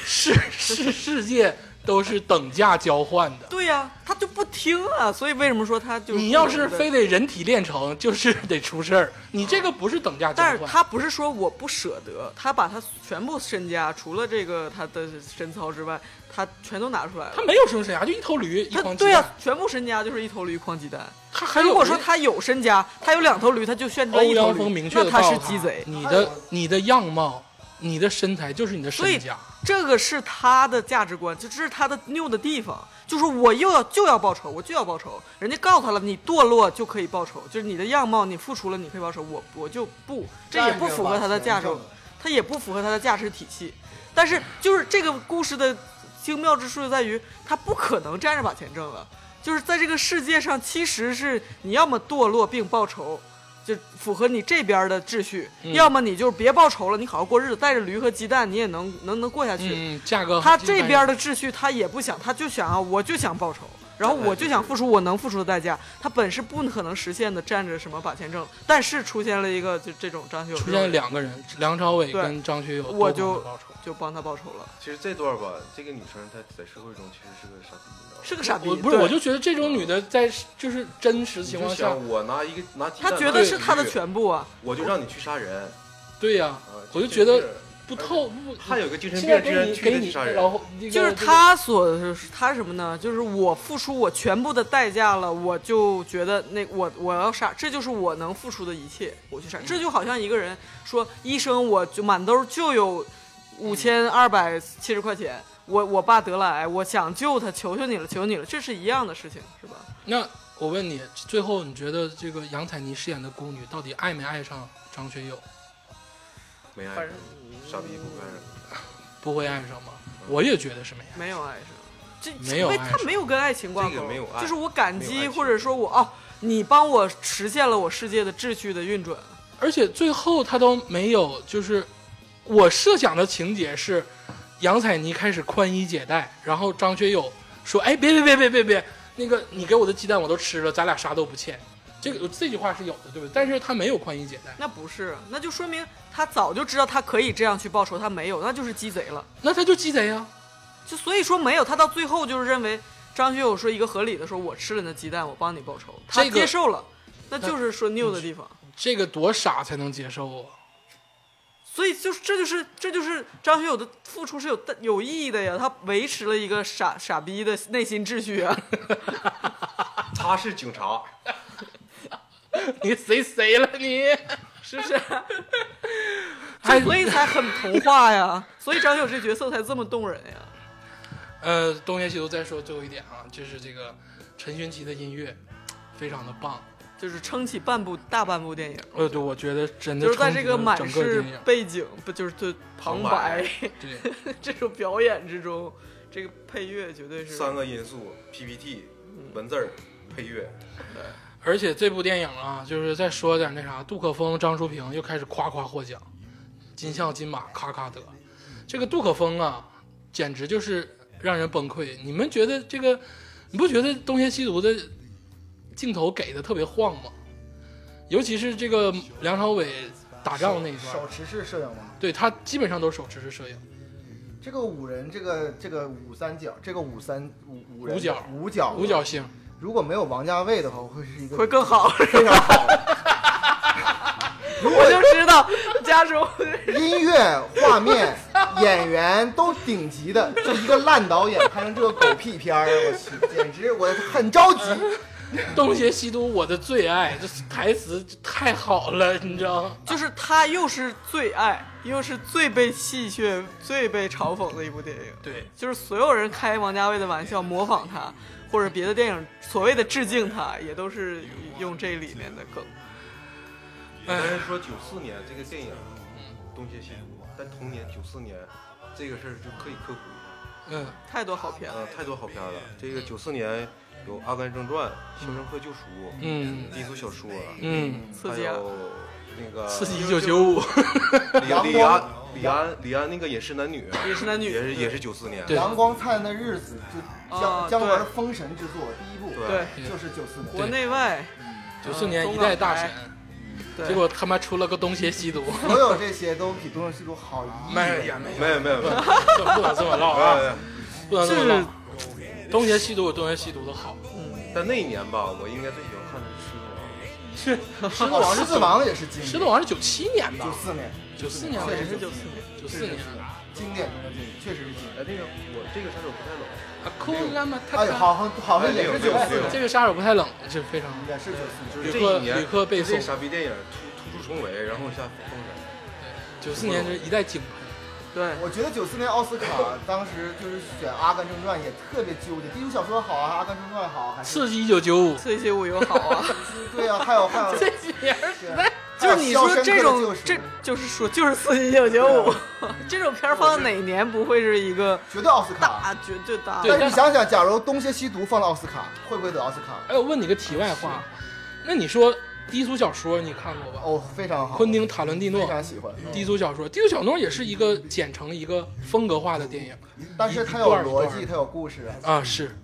Speaker 3: 是是世界都是等价交换的。
Speaker 4: 对呀、他就不听啊。所以为什么说他就
Speaker 3: 你要是非得人体炼成，就是得出事儿。你这个不是等价交换
Speaker 4: 但是，他不是说我不舍得，他把他全部身家，除了这个他的身操之外，他全都拿出来了。
Speaker 3: 他没有什么身家，就一头驴，一
Speaker 4: 他
Speaker 3: 筐鸡蛋。
Speaker 4: 对呀、全部身家就是一头驴，一筐鸡蛋。
Speaker 3: 他还
Speaker 4: 如果说他有身家，他有两头驴，他就选择
Speaker 3: 欧
Speaker 4: 一头驴，
Speaker 3: 阳锋明确
Speaker 4: 那他是鸡贼。
Speaker 3: 你的你的样貌，你的身材就是你的身价。
Speaker 4: 这个是他的价值观，就这是他的拗的地方，就是我又要就要报仇，我就要报仇。人家告诉他了，你堕落就可以报仇，就是你的样貌，你付出了，你可以报仇。我我就不，这也不符合他的价值他也不符合他的价值体系。但是就是这个故事的精妙之处就在于，他不可能站着把钱挣了。就是在这个世界上，其实是你要么堕落并报仇，就符合你这边的秩序；
Speaker 3: 嗯。
Speaker 4: 要么你就别报仇了，你好好过日子，带着驴和鸡蛋，你也能能能过下去。
Speaker 3: 嗯，价格
Speaker 4: 他这边的秩序他也不想，他就想啊，我就想报仇，然后我就想付出我能付出的代价。他本是不可能实现的，站着什么把钱挣，但是出现了一个就这种张学友
Speaker 3: 出现了两个人，梁朝伟跟张学友
Speaker 4: 我就。就帮他报仇了，
Speaker 1: 其实这段吧，这个女生她在社会中其实是个傻逼，你知道吗？
Speaker 4: 是个傻逼。
Speaker 3: 我不是，我就觉得这种女的在就是真实情况下，
Speaker 1: 想我拿一个拿鸡蛋，
Speaker 4: 他觉得是她的，全部啊，
Speaker 1: 我就让你去杀人
Speaker 3: 对呀、
Speaker 1: 啊！
Speaker 3: 我就觉得
Speaker 1: 这
Speaker 3: 不透不。
Speaker 1: 他有个精神病，居然去杀人，
Speaker 3: 然后那个
Speaker 4: 就是他所他什么呢？就是我付出我全部的代价了，我就觉得那我我要杀，这就是我能付出的一切，我去杀。这就好像一个人说，医生我就满兜就有五千二百七十块钱，我我爸得了癌，我想救他，求求你了，求你了，这是一样的事情，是吧？
Speaker 3: 那我问你，最后你觉得这个杨采妮饰演的宫女到底爱没爱上张学友？
Speaker 1: 没爱上，傻逼不会爱上。
Speaker 3: 不会爱上吗？我也觉得是没爱。
Speaker 4: 没有爱上，这
Speaker 3: 没有
Speaker 4: 因为他没有跟爱情挂钩，
Speaker 1: 这个没有爱
Speaker 4: 就是我感激，
Speaker 1: 没有爱情
Speaker 4: 或者说我哦，你帮我实现了我世界的秩序的运转。
Speaker 3: 而且最后他都没有，就是我设想的情节是，杨采妮开始宽衣解带，然后张学友说：“哎，别别别别别别，那个你给我的鸡蛋我都吃了，咱俩啥都不欠。”这个这句话是有的，对不对？但是他没有宽衣解带，
Speaker 4: 那不是，那就说明他早就知道他可以这样去报仇，他没有，那就是鸡贼了。
Speaker 3: 那他就鸡贼啊。
Speaker 4: 就所以说没有，他到最后就是认为张学友说一个合理的说，我吃了那鸡蛋，我帮你报仇，他接受了，那就是说拗的地方。
Speaker 3: 这个多傻才能接受啊！
Speaker 4: 所以就是这就是这就是张学友的付出是有有意义的呀，他维持了一个傻傻逼的内心秩序啊。
Speaker 1: 他是警察，
Speaker 3: 你谁谁了你？
Speaker 4: 是不是？
Speaker 3: 还
Speaker 4: 所以才很童话呀，所以张学友这角色才这么动人呀。
Speaker 3: 呃，东邪西毒再说最后一点啊，就是这个陈勋奇的音乐非常的棒。
Speaker 4: 就是撑起半部大半部电影，
Speaker 3: 呃，对，我觉得真的
Speaker 4: 就是在这个满是，背景，不就是对旁白
Speaker 3: 对，
Speaker 4: 这种表演之中，这个配乐绝对是
Speaker 1: 三个因素：PPT、文字儿、配乐。
Speaker 3: 而且这部电影啊，就是再说点那啥，杜可风、张淑平又开始夸夸获奖，金像金马咔咔得。这个杜可风啊，简直就是让人崩溃。你们觉得这个，你不觉得东邪西毒的镜头给的特别晃吗？尤其是这个梁朝伟打仗那一段
Speaker 2: 手，持式摄影吗？
Speaker 3: 对他基本上都是手持式摄影。
Speaker 2: 这个五人，这个这个五三角，这个五三五五人
Speaker 3: 五角
Speaker 2: 五角
Speaker 3: 五角星，
Speaker 2: 如果没有王家卫的话，会是一个
Speaker 4: 会更好。
Speaker 2: 非常好
Speaker 4: 我就知道家属
Speaker 2: 音乐、画面、演员都顶级的，就一个烂导演拍成这个狗屁片儿，我去，简直我很着急。
Speaker 3: 东邪西毒我的最爱，这台词太好了，你知道吗？
Speaker 4: 就是他又是最爱，又是最被戏谑、最被嘲讽的一部电影。
Speaker 3: 对，
Speaker 4: 就是所有人开王家卫的玩笑，模仿他，或者别的电影所谓的致敬他，也都是用这里面的梗。
Speaker 1: 有的人说九四年这个电影《东邪西毒》，但同年九四年这个事儿就可以科普一下。
Speaker 3: 嗯，
Speaker 4: 太多好片了。
Speaker 1: 呃，太多好片了。这个九四年有《阿甘正传》《肖申克救赎》
Speaker 3: 嗯
Speaker 1: 低俗小说，
Speaker 3: 嗯，
Speaker 4: 刺激啊！
Speaker 1: 还有那个
Speaker 3: 刺激一九九五，
Speaker 1: 李李安李安李安那个《饮食男女》
Speaker 4: 也是男女，
Speaker 1: 也是也是九四年。
Speaker 3: 对
Speaker 2: 阳光灿烂的日子，就
Speaker 4: 啊
Speaker 2: 姜姜文封神之作第一部，
Speaker 1: 对
Speaker 4: 对
Speaker 2: 就是九四年。
Speaker 4: 国内外，
Speaker 3: 九四年一代大神，
Speaker 4: 对
Speaker 3: 结果他妈出了个东邪西毒，
Speaker 2: 所有这些都比《东邪西毒》好一亿
Speaker 3: 没
Speaker 2: 倍。
Speaker 3: 没
Speaker 1: 没有没有没有，
Speaker 3: 这不能这么唠啊，
Speaker 1: 呃
Speaker 3: 不能这么唠。东邪西毒有东邪西毒的好，
Speaker 1: 但那一年吧，我应该最是《狮子王》。
Speaker 3: 是狮 子王
Speaker 2: 也是经典，
Speaker 3: 狮子王是九七年吧
Speaker 2: 九？四年，
Speaker 3: 九四年吧
Speaker 2: 确实
Speaker 4: 也是九四年。
Speaker 3: 九四年。
Speaker 2: 经典中的经典，确实是经典。
Speaker 1: 哎，那个我这个杀手不太冷，
Speaker 3: 啊，酷那么
Speaker 2: 哎，
Speaker 3: 他
Speaker 2: 好像好像也是九四
Speaker 3: 这个杀手不太冷，是非常
Speaker 2: 也是九四年。
Speaker 1: 就是
Speaker 3: 旅客
Speaker 1: 这一年
Speaker 3: 旅客背诵
Speaker 1: 这傻逼电影突突出重围，然后下封神。
Speaker 3: 九四年是一代景喷。
Speaker 4: 对，
Speaker 2: 我觉得九四年奥斯卡当时就是选《阿甘正传》也特别纠结，低俗小说好啊，《阿甘正传》好还是
Speaker 3: 刺激一九九五，
Speaker 4: 刺激五又好啊，
Speaker 2: 对啊，还有还有
Speaker 3: 这几年
Speaker 2: 对
Speaker 4: 就是你说这种这就是说就是四一九九五。这种片儿放到哪年不会是一个
Speaker 2: 绝对奥斯卡。
Speaker 4: 大。绝对大？
Speaker 3: 对
Speaker 2: 但是你想想，假如《东邪西毒》放了奥斯卡，会不会得奥斯卡？
Speaker 3: 哎，我问你个题外话，那你说低俗小说你看过吧？
Speaker 2: 哦，非常好，
Speaker 3: 昆汀·塔伦蒂诺非
Speaker 2: 常喜欢。
Speaker 3: 低俗小说，低俗小说也是一个剪成一个风格化的电影
Speaker 2: 但是它有逻辑，
Speaker 3: 段
Speaker 2: 它有故事啊。
Speaker 3: 啊，是，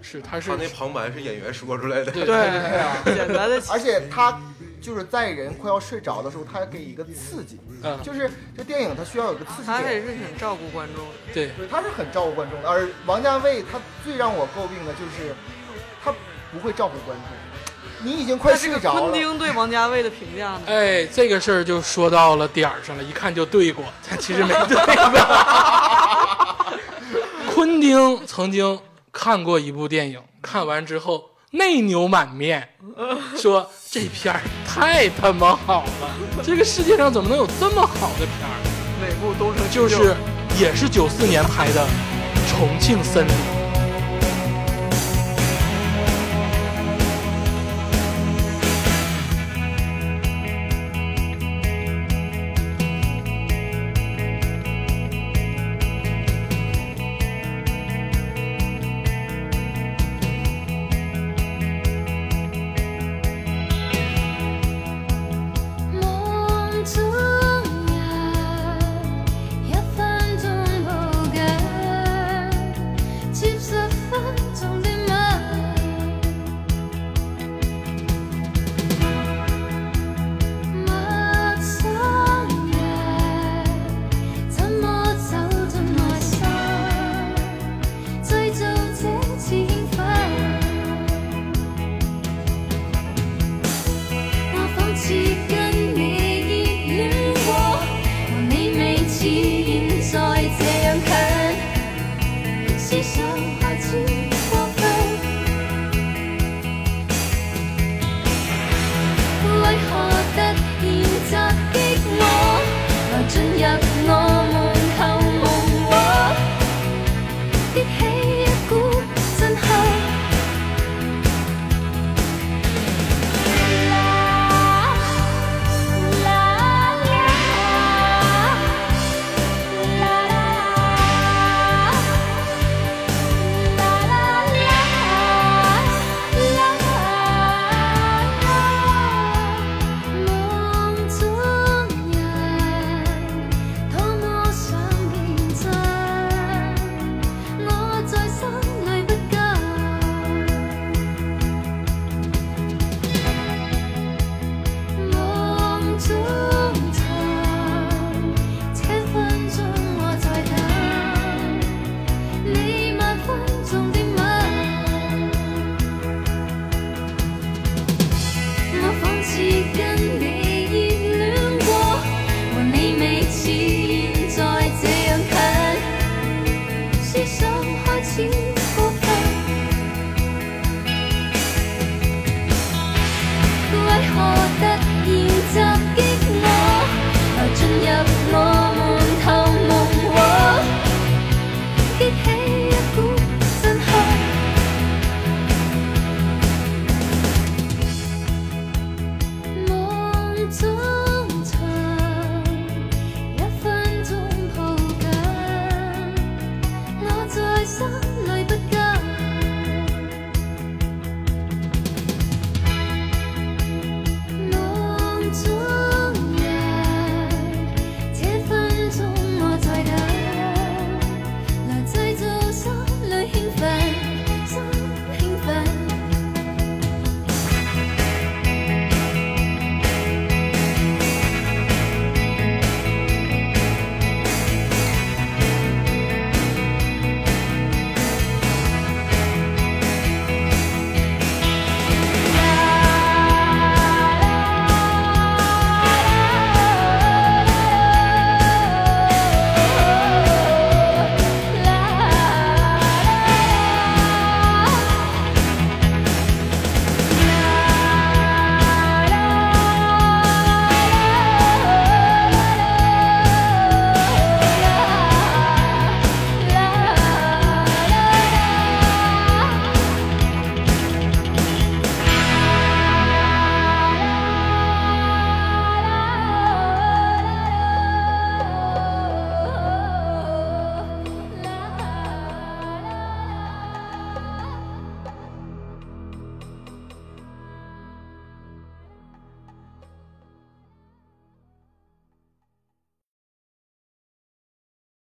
Speaker 3: 是，它是
Speaker 1: 他那旁白是演员说出来的。
Speaker 3: 对
Speaker 4: 对
Speaker 2: 对啊，
Speaker 4: 简单的
Speaker 2: 而且他就是在人快要睡着的时候，他给一个刺激，
Speaker 3: 嗯，
Speaker 2: 就是这电影它需要有个刺激点。
Speaker 4: 他也是很照顾观众
Speaker 3: 对，
Speaker 2: 他是很照顾观众的。而王家卫他最让我诟病的就是他不会照顾观众。你已经快睡着了，昆
Speaker 4: 汀对王家卫的评价呢？
Speaker 3: 哎，这个事儿就说到了点儿上了，一看就对过，但其实没对过。昆汀曾经看过一部电影，看完之后内牛满面，说这片儿太他妈好了，这个世界上怎么能有这么好的片儿？
Speaker 4: 哪部东成就
Speaker 3: 就是也是九四年拍的《重庆森林》。